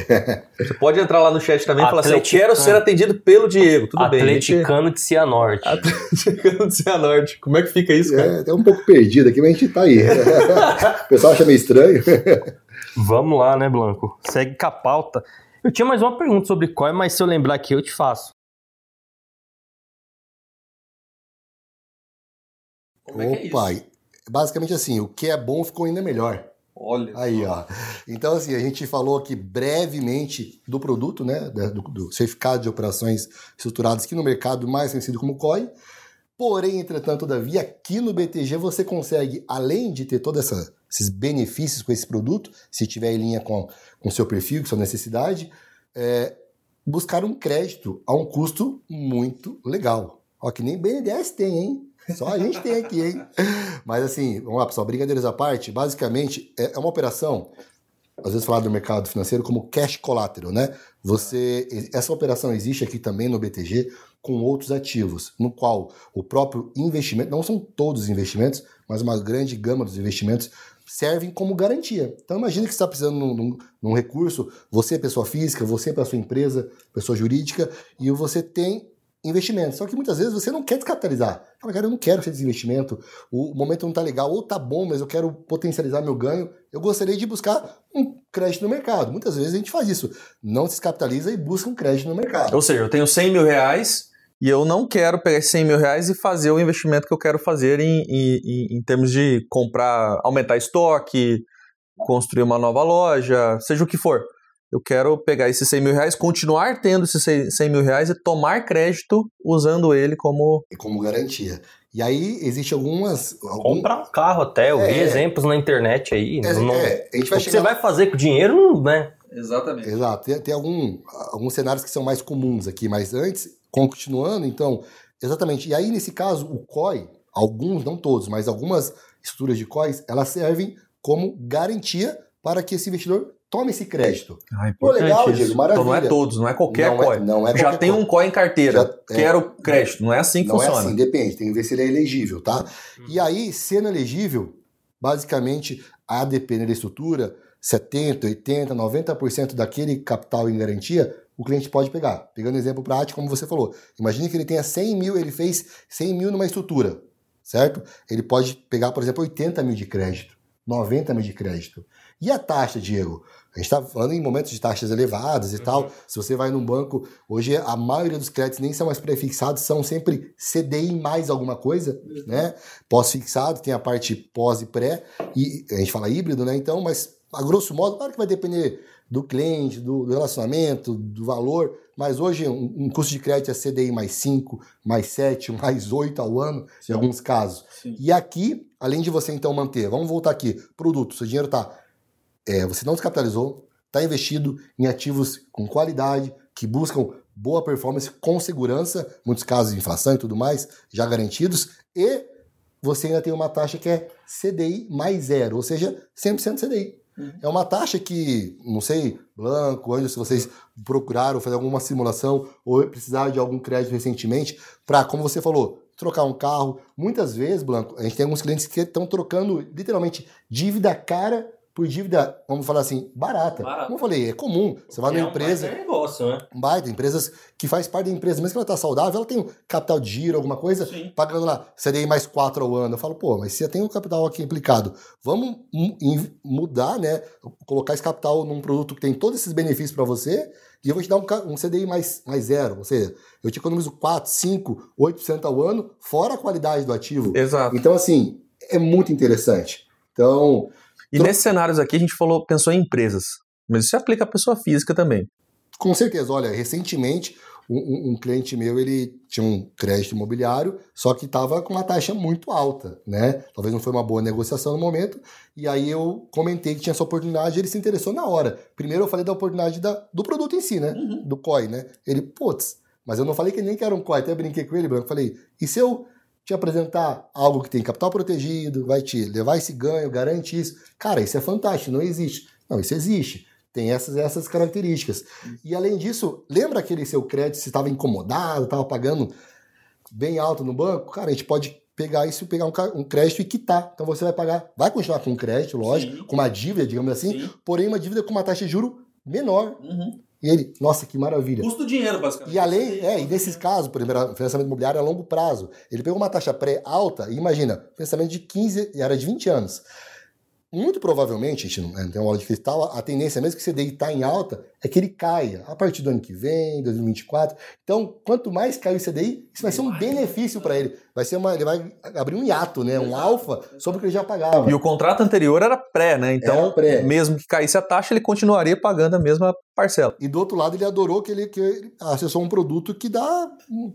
Você pode entrar lá no chat também e falar assim: eu Atleticano. quero ser atendido pelo Diego. Tudo bem. a gente- Atleticano de Cianorte. Atleticano de Cianorte. Como é que fica isso, cara? É, até um pouco perdido aqui, mas a gente tá aí. o pessoal acha meio estranho. Vamos lá, né, Blanco? Segue com a pauta. Eu tinha mais uma pergunta sobre COI, mas se eu lembrar aqui, eu te faço. Como é que é Opa, basicamente assim, o que é bom ficou ainda melhor. Olha. Aí, ó. Então, assim, a gente falou aqui brevemente do produto, né? Do, do certificado de operações estruturadas aqui no mercado mais conhecido como COI. Porém, entretanto, todavia, aqui no BTG você consegue, além de ter todos esses benefícios com esse produto, se tiver em linha com o seu perfil, com sua necessidade, é, buscar um crédito a um custo muito legal. Ó, que nem BNDES tem, hein? Só a gente tem aqui, hein? Mas assim, vamos lá, pessoal, brincadeiras à parte, basicamente é é uma operação, às vezes falar do mercado financeiro como cash collateral, né? Você, essa operação existe aqui também no BTG com outros ativos, no qual o próprio investimento, não são todos os investimentos, mas uma grande gama dos investimentos servem como garantia. Então imagine que você está precisando num, num- num recurso, você é pessoa física, você para sua empresa, pessoa jurídica, e você tem investimento. Só que muitas vezes você não quer descapitalizar. Fala, cara, eu não quero fazer desinvestimento, o momento não tá legal, ou tá bom, mas eu quero potencializar meu ganho. Eu gostaria de buscar um crédito no mercado. Muitas vezes a gente faz isso. Não se descapitaliza e busca um crédito no mercado. Ou seja, eu tenho 100 mil reais e eu não quero pegar esses 100 mil reais e fazer o investimento que eu quero fazer em, em- em termos de comprar, aumentar estoque, construir uma nova loja, seja o que for. Eu quero pegar esses 100 mil reais, continuar tendo esses 100 100 mil reais e tomar crédito usando ele como. Como garantia. E aí existe algumas. algum- Comprar um carro até, eu vi É. exemplos na internet aí. É, não- é, a gente vai o que chegar você vai fazer com o dinheiro, né? Exatamente. Exato. Tem, tem algum, alguns cenários que são mais comuns aqui, mas antes, continuando, então, exatamente. E aí, nesse caso, o COI, alguns, não todos, mas algumas estruturas de COIs, elas servem como garantia para que esse investidor tome esse crédito. Ah, Pô, legal, importante Diego, isso. maravilha. Então não é todos, não é qualquer não COI. É, não é Já qualquer tem COI. um COI em carteira. Já- é. Quero crédito. Não é assim que Não funciona. é assim, depende, tem que ver se ele é elegível, tá? E aí, sendo elegível, basicamente, a depender da estrutura, 70, 80, 90% daquele capital em garantia, o cliente pode pegar. Pegando exemplo prático, como você falou. Imagine que ele tenha 100 mil, ele fez 100 mil numa estrutura, certo? Ele pode pegar, por exemplo, 80 mil de crédito, 90 mil de crédito. E a taxa, Diego? A gente está falando em momentos de taxas elevadas e tal. Se você vai num banco, hoje a maioria dos créditos nem são mais prefixados, são sempre CDI mais alguma coisa, né? Pós-fixado, tem a parte pós e pré, e a gente fala híbrido, né? Então, mas a grosso modo, claro que vai depender do cliente, do, do relacionamento, do valor, mas hoje um, um custo de crédito é CDI mais 5, mais 7, mais 8 ao ano, em alguns casos. Sim. E aqui, além de você então manter, vamos voltar aqui, produto, seu dinheiro está é, você não descapitalizou, está investido em ativos com qualidade, que buscam boa performance com segurança, muitos casos de inflação e tudo mais, já garantidos, e você ainda tem uma taxa que é CDI mais zero, ou seja, 100% CDI. É uma taxa que, não sei, Blanco, Anjo, se vocês procuraram fazer alguma simulação ou precisaram de algum crédito recentemente, para, como você falou, trocar um carro. Muitas vezes, Blanco, a gente tem alguns clientes que estão trocando literalmente dívida cara por dívida, vamos falar assim, barata. Barata. Como eu falei, é comum. Você vai É numa um empresa, baita negócio, né? baita, empresas que faz parte da empresa, mesmo que ela está saudável, ela tem um capital de giro, alguma coisa, Sim. pagando lá CDI mais 4 ao ano. Eu falo, pô, mas se eu tenho o capital aqui implicado, vamos mudar, né? Colocar esse capital num produto que tem todos esses benefícios para você e eu vou te dar um, um CDI mais, mais zero. Ou seja, eu te economizo 4, 5, 8% ao ano, fora a qualidade do ativo. Exato. Então, assim, é muito interessante. Então, E nesses cenários aqui a gente falou, pensou em empresas. Mas isso se aplica à pessoa física também. Com certeza, olha, recentemente um, um, cliente meu, ele tinha um crédito imobiliário, só que estava com uma taxa muito alta, né? Talvez não foi uma boa negociação no momento, e aí eu comentei que tinha essa oportunidade, ele se interessou na hora. Primeiro eu falei da oportunidade da, do produto em si, né? Uhum. Do COI, né? Ele, putz, mas eu não falei que nem que era um COI, até brinquei com ele, Branco, falei, e se eu te apresentar algo que tem capital protegido, vai te levar esse ganho, garante isso? Cara, isso é fantástico, não existe. Não, isso existe. Tem essas essas características. E além disso, lembra aquele seu crédito, se estava incomodado, estava pagando bem alto no banco? Cara, a gente pode pegar isso, pegar um, um, crédito e quitar. Então você vai pagar, vai continuar com um crédito, lógico, Sim. com uma dívida, digamos assim, Sim. porém uma dívida com uma taxa de juro menor. Uhum. E ele, nossa, que maravilha. Custo dinheiro, basicamente. E além, é, e nesses casos, por exemplo, financiamento imobiliário a longo prazo, ele pegou uma taxa pré alta, e imagina, financiamento de 15, era de 20 anos muito provavelmente, a gente não, tem uma bola de cristal, a tendência, mesmo que o CDI está em alta, é que ele caia a partir do ano que vem, 2024. Então, quanto mais cair o CDI, isso vai ser um benefício para ele. Vai ser uma, ele vai abrir um hiato, né, um alfa sobre o que ele já pagava. E o contrato anterior era pré, né? Então, pré. mesmo que caísse a taxa, ele continuaria pagando a mesma parcela. E do outro lado, ele adorou que ele, que ele acessou um produto que dá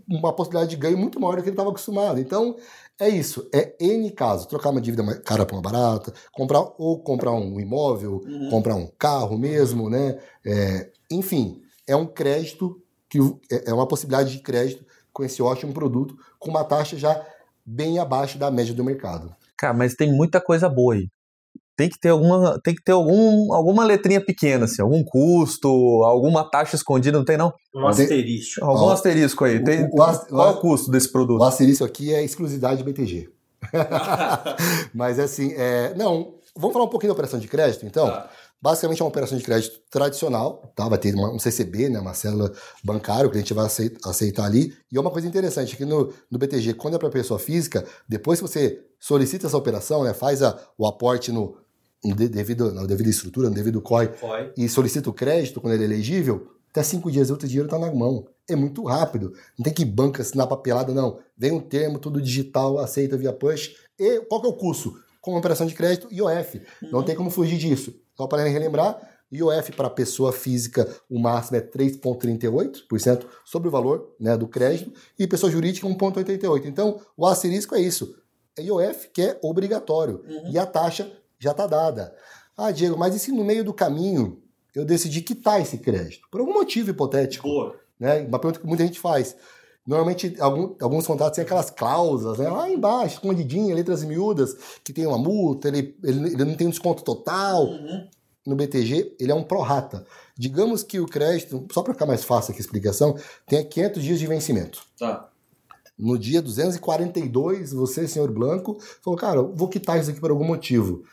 uma possibilidade de ganho muito maior do que ele estava acostumado. Então, é isso, é N caso. Trocar uma dívida cara para uma barata, comprar ou comprar um imóvel, uhum. comprar um carro mesmo, né? É, enfim, é um crédito que é, é uma possibilidade de crédito com esse ótimo produto, com uma taxa já bem abaixo da média do mercado. Cara, mas tem muita coisa boa aí tem que ter alguma, tem que ter algum, alguma letrinha pequena, assim, algum custo, alguma taxa escondida, não tem não? Um asterisco. Algum asterisco aí. Tem, o, o, qual é o custo desse produto? O asterisco aqui é exclusividade BTG. Mas assim, é, não, vamos falar um pouquinho da operação de crédito, então? Tá. Basicamente é uma operação de crédito tradicional, tá? Vai ter uma, um CCB, né? Uma célula bancária, a gente vai aceitar, aceitar ali. E é uma coisa interessante, que no, no BTG, quando é para pessoa física, depois que você solicita essa operação, né? Faz a, o aporte no, no devido, na devida estrutura, no devido COI, COI, e solicita o crédito quando ele é elegível, até cinco dias outro dinheiro está na mão. É muito rápido. Não tem que banca assinar papelada, não. Vem um termo, tudo digital, aceita via push. E qual que é o curso? Com operação de crédito, IOF. Uhum. Não tem como fugir disso. Só para relembrar, IOF para pessoa física, o máximo é 3,38% sobre o valor né, do crédito, e pessoa jurídica 1,88%. Então, o asterisco é isso. É IOF que é obrigatório. Uhum. E a taxa já está dada. Ah, Diego, mas e se no meio do caminho eu decidi quitar esse crédito? Por algum motivo hipotético. Boa. Né? Uma pergunta que muita gente faz. Normalmente, algum, alguns contratos têm aquelas cláusulas, né? lá embaixo, escondidinha, letras miúdas, que tem uma multa, ele, ele, ele não tem um desconto total. Uhum. No BTG, ele é um prorata. Digamos que o crédito, só para ficar mais fácil aqui a explicação, tem 500 dias de vencimento. Tá. No dia 242, você, senhor Blanco, falou, cara, vou quitar isso aqui por algum motivo.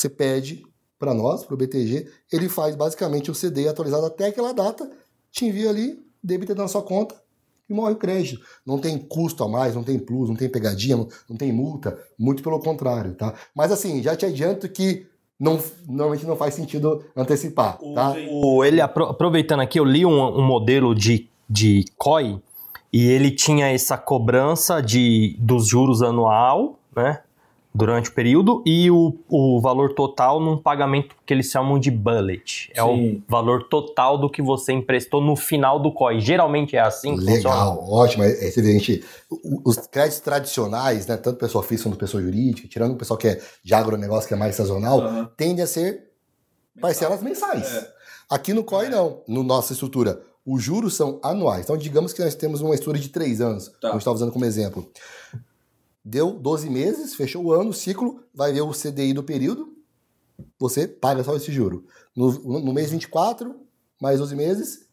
Você pede para nós, para o BTG, ele faz basicamente o CD atualizado até aquela data, te envia ali, débita na sua conta e morre o crédito. Não tem custo a mais, não tem plus, não tem pegadinha, não, não tem multa, muito pelo contrário, tá? Mas assim, já te adianto que não, normalmente não faz sentido antecipar, tá? O, ele, aproveitando aqui, eu li um, um modelo de, de COI e ele tinha essa cobrança de, dos juros anual, né? Durante o período e o, o valor total num pagamento que eles chamam de bullet. É Sim. o valor total do que você emprestou no final do COI. Geralmente é assim que Legal, funciona. ótimo. É, é, gente, os créditos tradicionais, né, tanto pessoa física quanto pessoa jurídica, tirando o pessoal que é de agronegócio, que é mais sazonal, uhum. tende a ser parcelas mensais. É. Aqui no COI, é. não. No nossa estrutura, os juros são anuais. Então, digamos que nós temos uma estrutura de três anos, tá. como eu estava usando como exemplo. Deu 12 meses, fechou o ano, o ciclo, vai ver o CDI do período, você paga só esse juro. No, no mês 24, mais 12 meses,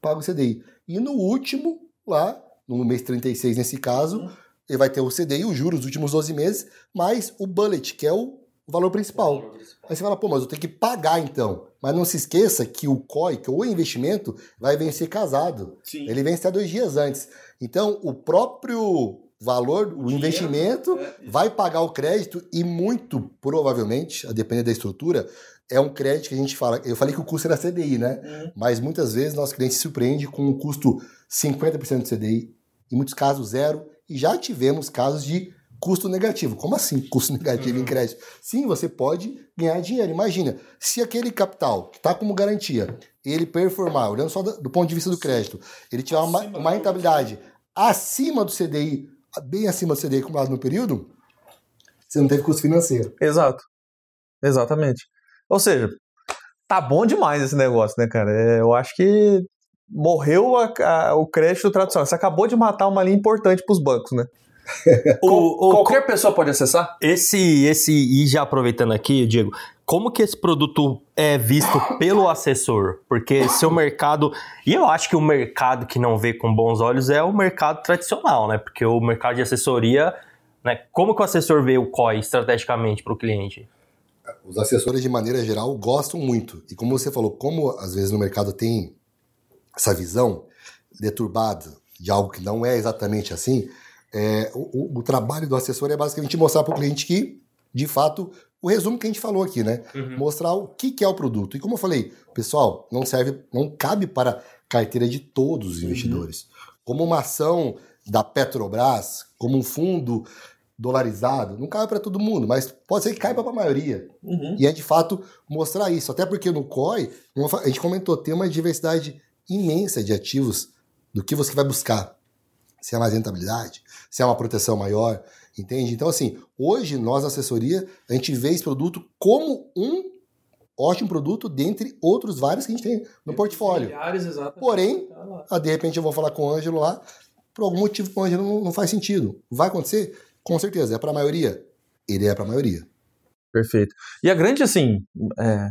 paga o CDI. E no último, lá, no mês 36 nesse caso, ele vai ter o CDI, os juros dos últimos 12 meses, mais o bullet, que é o valor principal. valor principal. Aí você fala, pô, mas eu tenho que pagar então. Mas não se esqueça que o COI, que o investimento, vai vencer casado. Sim. Ele vence até dois dias antes. Então, o próprio valor, o, investimento, é, vai pagar o crédito e muito provavelmente, a depender da estrutura, é um crédito que a gente fala. Eu falei que o custo era CDI, né? Uhum. Mas muitas vezes nosso cliente se surpreende com um custo 50% do CDI, em muitos casos zero, e já tivemos casos de custo negativo. Como assim custo negativo em crédito? Sim, você pode ganhar dinheiro. Imagina, se aquele capital que está como garantia, ele performar, olhando só do, do ponto de vista do crédito, ele tiver uma, uma rentabilidade acima do CDI, bem acima do CDI acumulado no período, você não teve custo financeiro. Exato. Exatamente. Ou seja, tá bom demais esse negócio, né, cara? É, eu acho que morreu a, a, o crédito tradicional. Você acabou de matar uma linha importante para os bancos, né? O- o- Qualquer pessoa pode acessar? Esse, esse, e já aproveitando aqui, Diego, como que esse produto é visto pelo assessor? Porque se o mercado. E eu acho que o mercado que não vê com bons olhos é o mercado tradicional, né? Porque o mercado de assessoria. Né? Como que o assessor vê o COI estrategicamente para o cliente? Os assessores, de maneira geral, gostam muito. E como você falou, como às vezes no mercado tem essa visão deturbada de algo que não é exatamente assim, é, o, o- o trabalho do assessor é basicamente mostrar para o cliente que, de fato, o resumo que a gente falou aqui, né? Mostrar o que, que é o produto. E como eu falei, pessoal, não serve, não cabe para carteira de todos os investidores. Como uma ação da Petrobras, como um fundo dolarizado, não cabe para todo mundo, mas pode ser que caiba para a maioria. E é de fato mostrar isso. Até porque no COI, a gente comentou, tem uma diversidade imensa de ativos do que você vai buscar. Se é mais rentabilidade, se é uma proteção maior, entende? Então, assim, hoje nós, na assessoria, a gente vê esse produto como um ótimo produto dentre outros vários que a gente tem no portfólio. Milhares, exatamente. Porém, Tá ah, de repente eu vou falar com o Ângelo lá, por algum motivo com o Ângelo não, não faz sentido. Vai acontecer? Com certeza. É para a maioria? Ele é para a maioria. Perfeito. E a grande, assim, é,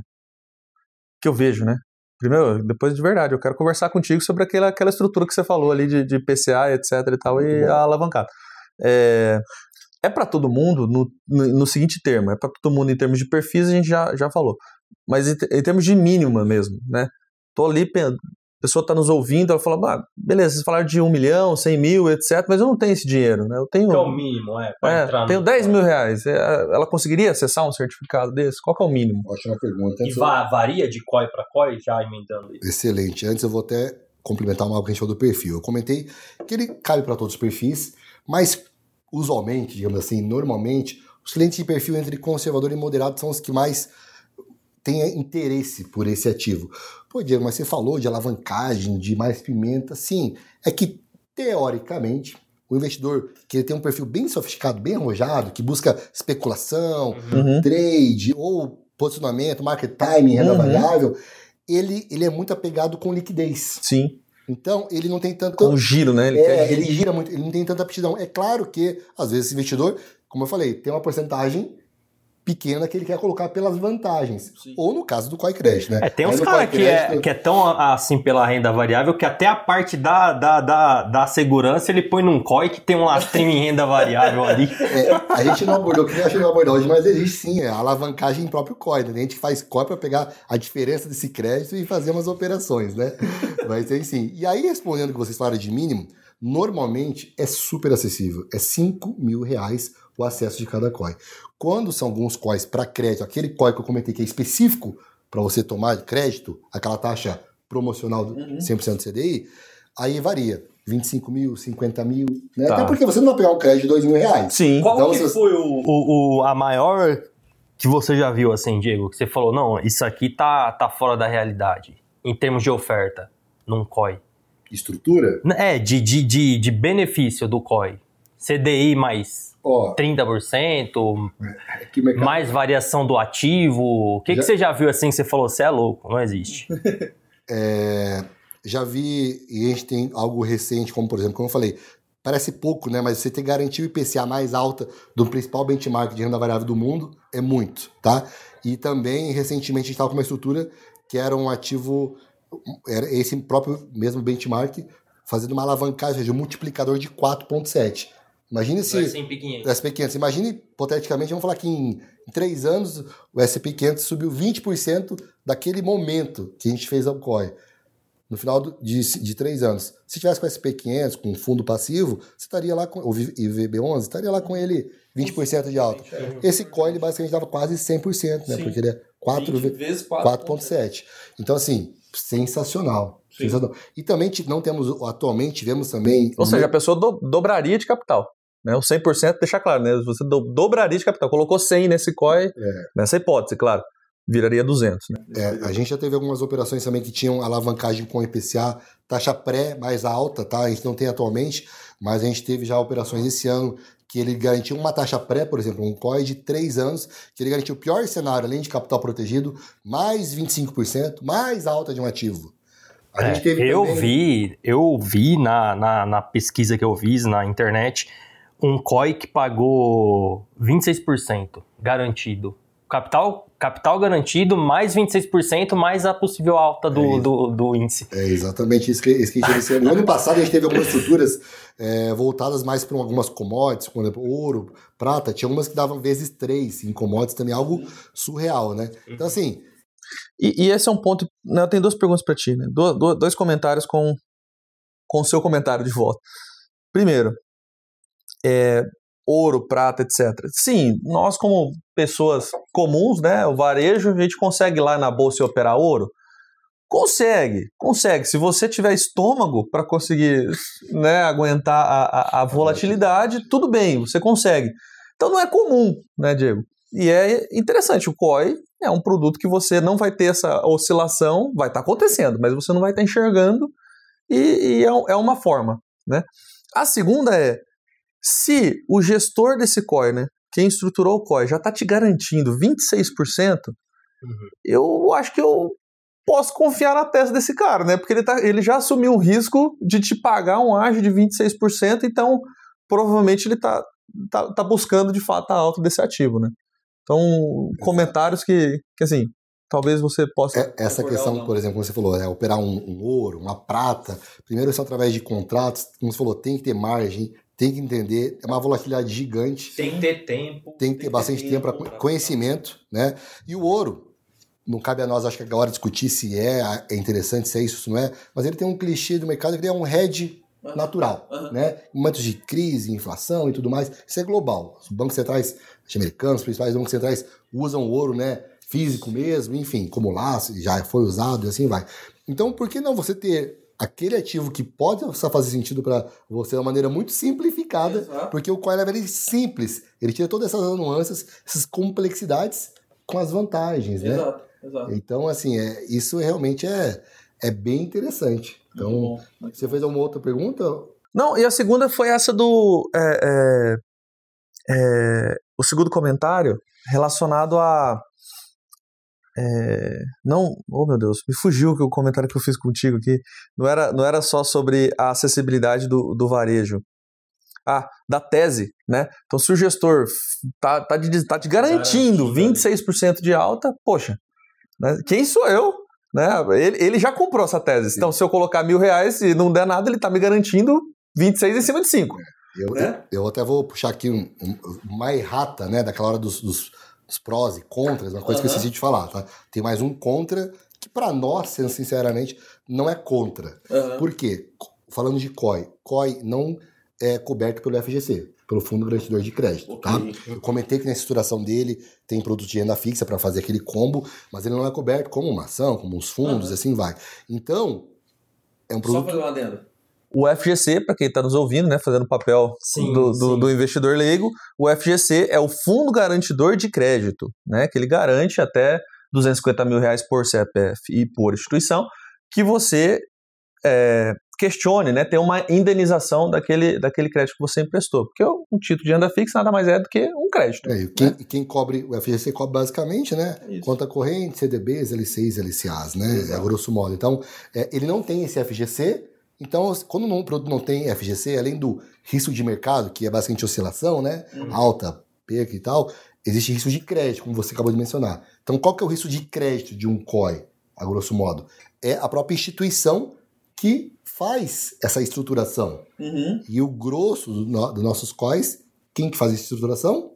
que eu vejo, né? Primeiro, depois de verdade, eu quero conversar contigo sobre aquela, aquela estrutura que você falou ali de, de PCA, etc e tal, e a alavancada. É, é para todo mundo no, no, no seguinte termo, é para todo mundo em termos de perfis, a gente já, já falou. Mas em, em termos de mínima mesmo, né? Tô ali, a pessoa tá nos ouvindo, ela fala, ah, beleza, vocês falaram de um milhão, cem mil, etc, mas eu não tenho esse dinheiro, né? Eu tenho... mínimo, é? É, tenho 10 mil reais. É, Ela conseguiria acessar um certificado desse? Qual que é o mínimo? Ótima pergunta. E va- varia de COI para COI, já emendando isso. Excelente. Antes eu vou até complementar uma que a gente falou do perfil. Eu comentei que ele cabe para todos os perfis, mas usualmente, digamos assim, normalmente, os clientes de perfil entre conservador e moderado são os que mais têm interesse por esse ativo. Pô, Diego, mas você falou de alavancagem, de mais pimenta. Sim, é que, teoricamente, o investidor que tem um perfil bem sofisticado, bem arrojado, que busca especulação, Uhum. trade ou posicionamento, market timing, renda Uhum. variável, ele, ele é muito apegado com liquidez. Sim. Então, ele não tem tanto. Com giro, né? Ele é, ele gira muito, ele não tem tanta aptidão. É claro que, às vezes, esse investidor, como eu falei, tem uma porcentagem pequena que ele quer colocar pelas vantagens. Ou no caso do COI Credit, né? É, tem uns caras que, é, Credit- que é tão assim pela renda variável que até a parte da, da, da, da segurança ele põe num COI que tem um lastrinho em renda variável ali. É, a gente não abordou, que eu acho que não abordou hoje, mas existe sim, é a alavancagem em próprio COI, né? A gente faz COI para pegar a diferença desse crédito e fazer umas operações, né? Mas tem sim. E aí, respondendo o que vocês falaram de mínimo, normalmente é super acessível. É 5 mil reais o acesso de cada COI. Quando são alguns COIs para crédito, aquele COI que eu comentei que é específico para você tomar crédito, aquela taxa promocional do 100% do CDI, aí varia. 25 mil, 50 mil, né? Tá. Até porque você não vai pegar um crédito de 2 mil reais. Sim. Qual Então, que se- foi o, o, o- a maior que você já viu assim, Diego? Que você falou, não, isso aqui tá, tá fora da realidade, em termos de oferta, num COI. Estrutura? É, de, de, de, de benefício do COI. CDI mais Ó, 30%, é que mais variação do ativo. O que, que Já- você já viu assim que você falou, você é louco, não existe. É, já vi, e a gente tem algo recente, como por exemplo, como eu falei, parece pouco, né? Mas você ter garantia o IPCA mais alta do principal benchmark de renda variável do mundo é muito, tá? E também, recentemente, a gente estava com uma estrutura que era um ativo, era esse próprio mesmo benchmark, fazendo uma alavancagem, de um multiplicador de 4,7. Imagine se. O SP500. Imagine, hipoteticamente, vamos falar que em, em três anos o SP500 subiu 20% daquele momento que a gente fez a COI. No final do- de, de três anos. Se tivesse com o SP500, com fundo passivo, você estaria lá com o IVB11, estaria lá com ele 20% de alta. Esse COI, ele basicamente dava quase 100%, né? Sim. Porque ele é 4 ve- vezes 4,7. Então, assim, sensacional. Sim. sensacional. E também não temos, atualmente, tivemos também. Ou seja, a pessoa do- dobraria de capital. Né? O 100% deixa claro, né? Você do, dobraria de capital. Colocou 100 nesse COI, É. nessa hipótese, claro. Viraria 200, né? É, a gente já teve algumas operações também que tinham alavancagem com IPCA, taxa pré mais alta, tá? A gente não tem atualmente, mas a gente teve já operações esse ano que ele garantiu uma taxa pré, por exemplo, um COI de 3 anos, que ele garantiu o pior cenário, além de capital protegido, mais 25%, mais alta de um ativo. A É, gente teve eu também- vi, eu vi na, na, na pesquisa que eu fiz na internet um COI que pagou 26% garantido. Capital, capital garantido mais 26% mais a possível alta É do, isso. do, do índice. É exatamente isso que, isso que a gente ano. No ano passado a gente teve algumas estruturas é, voltadas mais para algumas commodities, por exemplo, ouro, prata, tinha umas que davam vezes três em commodities também, algo surreal, né? Então, assim, E, e esse é um ponto. Né, eu tenho duas perguntas para ti, né? Do- do- dois comentários com com o seu comentário de volta. Primeiro, é, ouro, prata, etc. Sim, nós como pessoas comuns, né, o varejo, a gente consegue lá na bolsa e operar ouro? Consegue, consegue. Se você tiver estômago para conseguir né, aguentar a, a, a volatilidade, tudo bem, você consegue. Então não é comum, né, Diego? E é interessante, o COI é um produto que você não vai ter essa oscilação, vai estar acontecendo, mas você não vai estar enxergando e, e é, é uma forma, né? A segunda é, se o gestor desse COI, né, quem estruturou o COI, já está te garantindo 26%, eu acho que eu posso confiar na tese desse cara, né? Porque ele, tá, ele já assumiu o risco de te pagar um ágio de 26%, então provavelmente ele está tá, tá buscando de fato a alta desse ativo, né? Então, comentários que, que assim, talvez você possa. É, essa questão, por exemplo, como você falou, né, operar um, um ouro, uma prata, primeiro isso é através de contratos, como você falou, tem que ter margem, tem que entender, é uma volatilidade gigante, Tem que ter tempo. tem que ter bastante tempo para conhecimento, né? E o ouro, não cabe a nós, acho que agora discutir se é, é interessante, se é isso, se não é, mas ele tem um clichê do mercado que ele é um hedge natural, né? Em momentos de crise, inflação e tudo mais, isso é global. Os bancos centrais americanos, os principais bancos centrais usam o ouro, né? Físico mesmo, enfim, como laço, já foi usado e assim vai. Então, por que não você ter aquele ativo que pode só fazer sentido para você de uma maneira muito simplificada, Exato. porque o Coin ele é simples, ele tira todas essas nuances, essas complexidades com as vantagens, né? Exato, exato. Então, assim, é, isso realmente é, é bem interessante. Então, você fez alguma outra pergunta? Não, e a segunda foi essa do. é, é, é, o segundo comentário relacionado a. é, não, oh meu Deus, me fugiu que o comentário que eu fiz contigo aqui. Não era, não era só sobre a acessibilidade do, do varejo. Ah, da tese, né? Então, se o gestor tá, tá, de- tá te garantindo 26% de alta, poxa, né? quem sou eu? Né? Ele, ele já comprou essa tese. Então, se eu colocar mil reais e não der nada, ele tá me garantindo 26 em cima de 5. Eu, Né? eu, eu até vou puxar aqui um, um, uma errata, né? Daquela hora dos, dos, dos prós e contras, uma coisa que eu esqueci de falar, tá? Tem mais um contra que, para nós, sinceramente, não é contra. Por quê? Falando de COI, COI não é coberto pelo FGC, pelo Fundo Garantidor de Crédito, tá? Eu comentei que na estruturação dele tem produto de renda fixa para fazer aquele combo, mas ele não é coberto como uma ação, como os fundos, Aham. assim vai. Então, é um produto... um adendo. O FGC, para quem está nos ouvindo, né, fazendo o papel Sim, do, do- sim. do investidor leigo, o FGC é o Fundo Garantidor de Crédito, né, que ele garante até 250 mil reais por CPF e por instituição, que você é, questione, né, ter uma indenização daquele, daquele crédito que você emprestou. Porque um título de renda fixa nada mais é do que um crédito. É, e quem, e quem cobre, o FGC cobre basicamente, né? Isso. Conta corrente, CDBs, LCs, LCAs, né? Exato. É grosso modo. Então, é, ele não tem esse FGC. Então, quando um produto não tem FGC, além do risco de mercado, que é basicamente oscilação, né? Uhum. Alta, perca e tal, existe risco de crédito, como você acabou de mencionar. Então, qual que é o risco de crédito de um COI, a grosso modo? É a própria instituição que faz essa estruturação. E o grosso dos dos nossos COIs, quem que faz essa estruturação?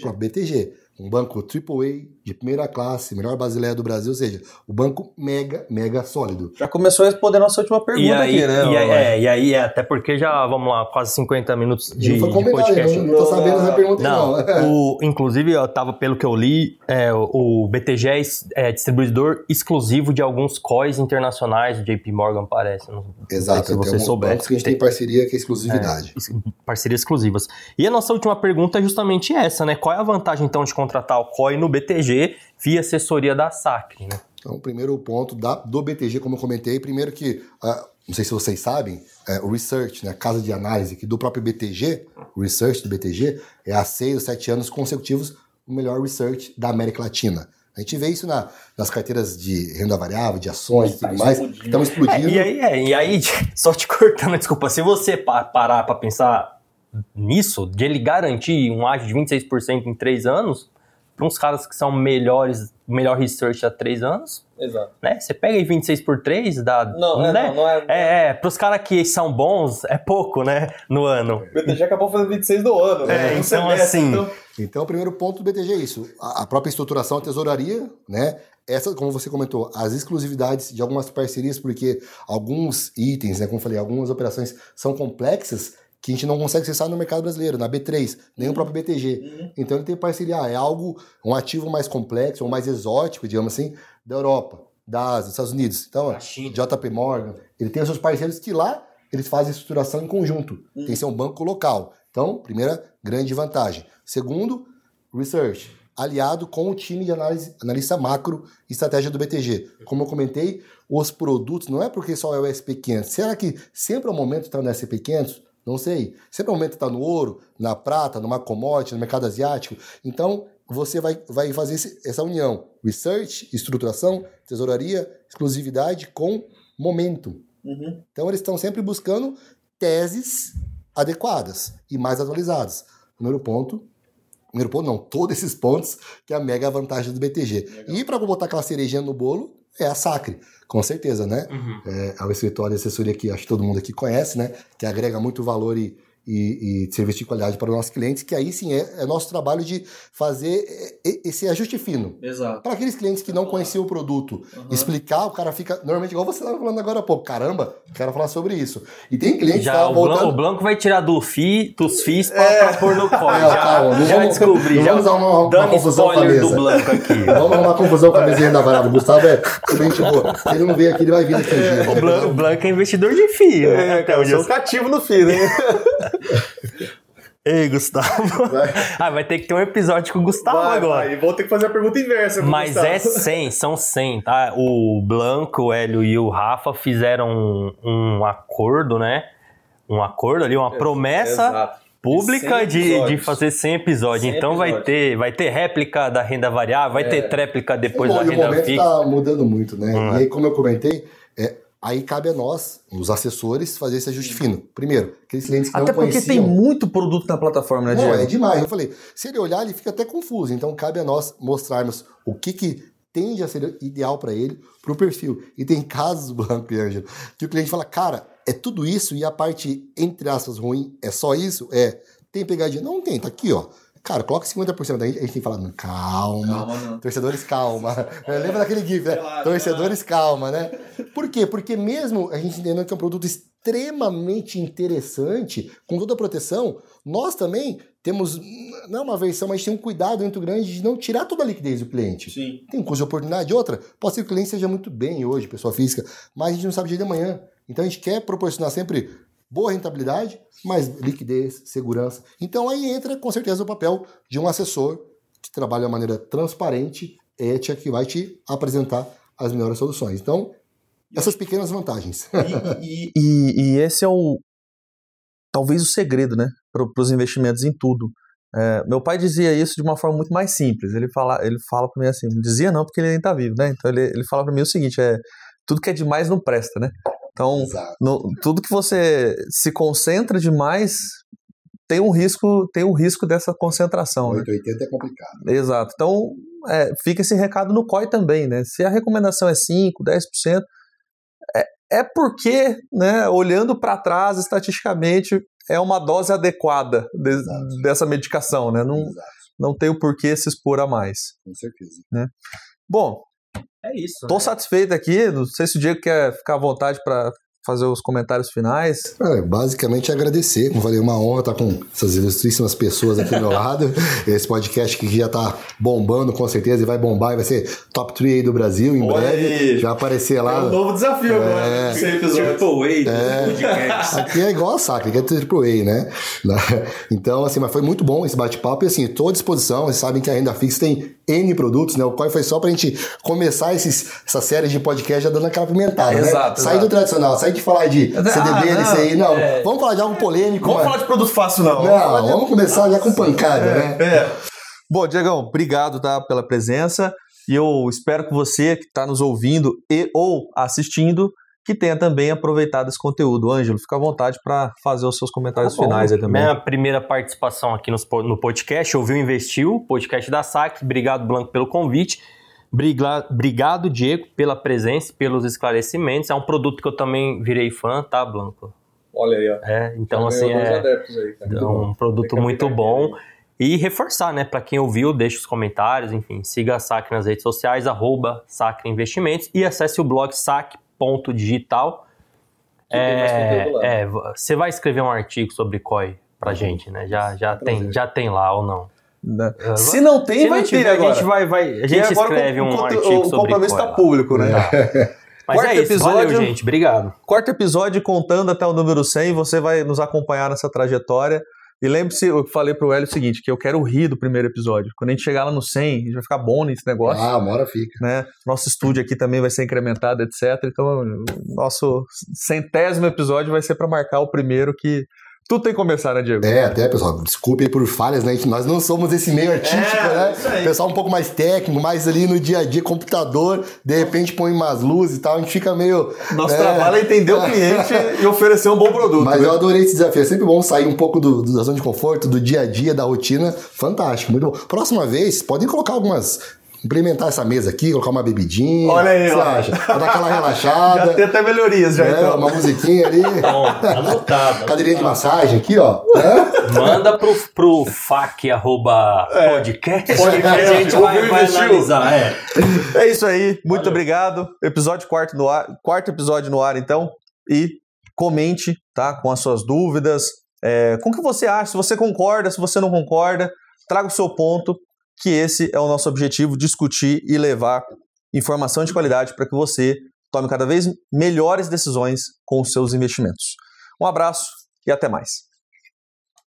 para BTG. um banco AAA, de primeira classe, melhor basileia do Brasil, ou seja, o banco mega, mega sólido. Já começou a responder a nossa última pergunta E aí, aqui, né? e, aí, é, e aí, é, até porque já, vamos lá, quase 50 minutos de, não foi de podcast. não, não tô sabendo essa pergunta Não, aí, não. o, inclusive, eu tava, pelo que eu li, é, o- BTG é, é distribuidor exclusivo de alguns COIs internacionais, o JP Morgan parece. Não, Exato, se você tem um souber, que a gente tem parceria que é exclusividade. ex- parcerias exclusivas. E a nossa última pergunta é justamente essa, né? Qual é a vantagem, então, de contratar o COI no BTG via assessoria da Sacre, né? Então, o primeiro ponto da, do BTG, como eu comentei, primeiro que, ah, não sei se vocês sabem, é, o research, né, a casa de análise aqui do próprio BTG, o research do BTG, é há seis ou sete anos consecutivos o melhor research da América Latina. A gente vê isso na- nas carteiras de renda variável, de ações e tudo mais, que estão explodindo. É, e aí, é, e aí, só te cortando, desculpa, se você pa- parar pra pensar nisso, de ele garantir um ágio de 26% em três anos, para uns caras que são melhores, melhor research há três anos, Exato. né? Você pega aí 26 por 3, dá. Não, é, né? não, não é. É, é, pros caras que são bons, é pouco, né? No ano. O BTG acabou fazendo 26 do ano. É, né? Um então, semestre, assim, então- Então, o primeiro ponto do BTG é isso. A, a própria estruturação, a tesouraria, né? Essa, como você comentou, as exclusividades de algumas parcerias, porque alguns itens, né? Como eu falei, algumas operações são complexas que a gente não consegue acessar no mercado brasileiro, na B3, nem o próprio BTG. Então, ele tem parceria, ah, é algo, um ativo mais complexo, ou mais exótico, digamos assim, da Europa, da Ásia, dos Estados Unidos. Então. JP Morgan, ele tem os seus parceiros que lá eles fazem estruturação em conjunto. Tem que ser um banco local. Então, primeira grande vantagem. Segundo, research, aliado com o time de análise, analista macro e estratégia do BTG. Como eu comentei, os produtos, não é porque só é o SP500. Será que sempre é o momento de estar no SP500? Não sei. Sempre o momento estar no ouro, na prata, numa commodity, no mercado asiático. Então, você vai, vai fazer esse- essa união. Research, estruturação, tesouraria, exclusividade com momento. Uhum. Então eles estão sempre buscando teses adequadas e mais atualizadas. Primeiro ponto. Primeiro ponto, não, todos esses pontos que é a mega vantagem do BTG. E para botar aquela cerejinha no bolo, é a Sacre, com certeza, né? É, é o escritório de assessoria que acho que todo mundo aqui conhece, né? Que agrega muito valor e, e, e serviço de qualidade para os nossos clientes, que aí sim é, é nosso trabalho de fazer é, esse ajuste fino. Exato. Para aqueles clientes que não conheciam o produto, explicar, o cara fica normalmente igual você estava falando agora há pouco. Caramba, quero falar sobre isso. E tem cliente que Já tá o, Blanco, voltando. o Blanco vai tirar do FI, dos FIs pra, pra pôr no COI. É, já calma, já vamos- descobri. já vamos arrumar uma- uma confusão com a spoiler do mesa. Blanco aqui. Vamos arrumar confusão com a mesinha da variável. Gustavo é bem tipo, se ele não veio aqui, ele vai vir aqui. O Blanco, o Blanco é investidor de FI, né? É, cara, eu sou cativo no FII, né? Ei, Gustavo. Vai. Ah, vai ter que ter um episódio com o Gustavo Vai, agora. vai, E vou ter que fazer a pergunta inversa. Mas Gustavo. é 100, são 100, tá? O Blanco, o Hélio e o Rafa fizeram um, um acordo, né? Um acordo ali, uma promessa Exato. pública 100 de, de fazer 100 episódios. 100 então vai episódios. ter, vai ter réplica da renda variável, vai ter tréplica depois Bom, da e o renda momento fixa. está mudando muito, né? Hum, E aí, como eu comentei, é, aí cabe a nós, os assessores, fazer esse ajuste fino. Primeiro, aqueles clientes que Até não porque conheciam. tem muito produto na plataforma, né, Não, Diego? é demais. Eu falei, se ele olhar, ele fica até confuso. Então, cabe a nós mostrarmos o que, que tende a ser ideal para ele, para o perfil. E tem casos, Blanco e Ângelo, que o cliente fala, cara, é tudo isso e a parte, entre aspas, ruim é só isso? É. Tem pegadinha? Não tem, tá aqui, ó. Cara, coloca 50%. Daí a gente tem que falar, "Não, calma. Calma. Torcedores, calma. É, Lembra daquele GIF, né? Torcedores, calma, né? Por quê? Porque mesmo a gente entendendo que é um produto extremamente interessante, com toda a proteção, nós também temos, não é uma versão, mas tem um cuidado muito grande de não tirar toda a liquidez do cliente. Sim. Tem um custo de oportunidade. Outra, pode ser que o cliente seja muito bem hoje, pessoa física, mas a gente não sabe o dia de amanhã. Então a gente quer proporcionar sempre boa rentabilidade, mas liquidez, segurança. Então aí entra com certeza o papel de um assessor que trabalha de maneira transparente, ética, que vai te apresentar as melhores soluções. Então, essas pequenas vantagens. E, e- e esse é o talvez o segredo, né, para os investimentos em tudo. É, meu pai dizia isso de uma forma muito mais simples. Ele fala, ele fala para mim assim, não dizia não porque ele nem tá vivo, né? Então ele, ele fala para mim o seguinte, é tudo que é demais não presta, né? Então no- tudo que você se concentra demais tem um risco, tem um risco dessa concentração. Né? 880 é complicado. Exato. Então, é, fica esse recado no COI também, né? Se a recomendação é 5%, 10%, é, é porque, né, olhando para trás, estatisticamente, é uma dose adequada de- dessa medicação, né? Não, Exato. não tem o porquê se expor a mais. Com certeza. Né? Bom, é isso. Estou né? satisfeito aqui. Não sei se o Diego quer ficar à vontade para fazer os comentários finais? É, basicamente agradecer, como falei, uma honra estar com essas ilustríssimas pessoas aqui do meu lado. Esse podcast que já está bombando com certeza e vai bombar e vai ser top 3 aí do Brasil em Olha breve. Aí. Já aparecer lá. É um novo desafio é, agora. Triple A é, Aqui é igual a Sacra, aqui é Triple A, né? Então, assim, mas foi muito bom esse bate-papo e assim, estou à disposição. Vocês sabem que a Renda Fixa tem N produtos, né? O qual foi só para a gente começar esses, essa série de podcast já dando aquela pimentada, né? Exato, sair do tradicional, sair de falar de CDB, ah, aí, não. É. Vamos falar de algo polêmico. Vamos mas... falar de produto fácil, não. Não, vamos, vamos começar já com pancada, é, né? É. Bom, Diegão, obrigado tá, pela presença. E eu espero que você que está nos ouvindo e ou assistindo que tenha também aproveitado esse conteúdo. Ângelo, fica à vontade para fazer os seus comentários tá finais aí também. Minha primeira participação aqui no, no podcast, ouviu Investiu, podcast da SAC. Obrigado, Blanco, pelo convite. Obrigado, Diego, pela presença, pelos esclarecimentos. É um produto que eu também virei fã, tá, Blanco? Olha aí, ó. É, então, assim, é, aí, um produto muito bom. E reforçar, né, para quem ouviu, deixe os comentários, enfim, siga a SAC nas redes sociais, arroba SAC Investimentos e acesse o blog sac.digital. É, é, você vai escrever um artigo sobre COI pra gente, né? Já, já, tem, já tem lá ou não? Né? É, Se não tem, Se vai não tiver, ter agora. A gente, vai, vai, a gente escreve um artigo sobre O compromisso está público, né? Mas quarto é isso, episódio, valeu, gente. Obrigado. Quarto episódio, contando até o número 100, você vai nos acompanhar nessa trajetória. E lembre-se, eu falei pro Hélio o seguinte, que eu quero rir do primeiro episódio. Quando a gente chegar lá no 100, a gente vai ficar bom nesse negócio. Ah, uma hora fica. Né? Nosso estúdio aqui também vai ser incrementado, etc. Então, nosso centésimo episódio vai ser para marcar o primeiro que tudo tem que começar, né, Diego? É, até, pessoal, desculpe aí por falhas, né? Nós não somos esse meio artístico, é, né? Pessoal um pouco mais técnico, mais ali no dia a dia, computador, de repente põe umas luzes e tal, a gente fica meio. Nosso é... trabalho é entender o cliente e oferecer um bom produto. Mas né? eu adorei esse desafio. É sempre bom sair um pouco do, da zona de conforto, do dia a dia, da rotina. Fantástico, muito bom. Próxima vez, podem colocar algumas implementar essa mesa aqui, colocar uma bebidinha. Olha aí, você acha? Pra dar aquela relaxada. já tem até melhorias, já é, então. Uma musiquinha ali. Bom, anotado. Cadeirinha de massagem aqui, ó. É? Manda pro, pro FAC arroba é. podcast. podcast. A gente vai, vai analisar. É. é isso aí. Muito Valeu. obrigado. Episódio quarto no ar. Quarto episódio no ar, então. E comente, tá? Com as suas dúvidas. É, com o que você acha, se você concorda, se você não concorda, traga o seu ponto que esse é o nosso objetivo, discutir e levar informação de qualidade para que você tome cada vez melhores decisões com os seus investimentos. Um abraço e até mais.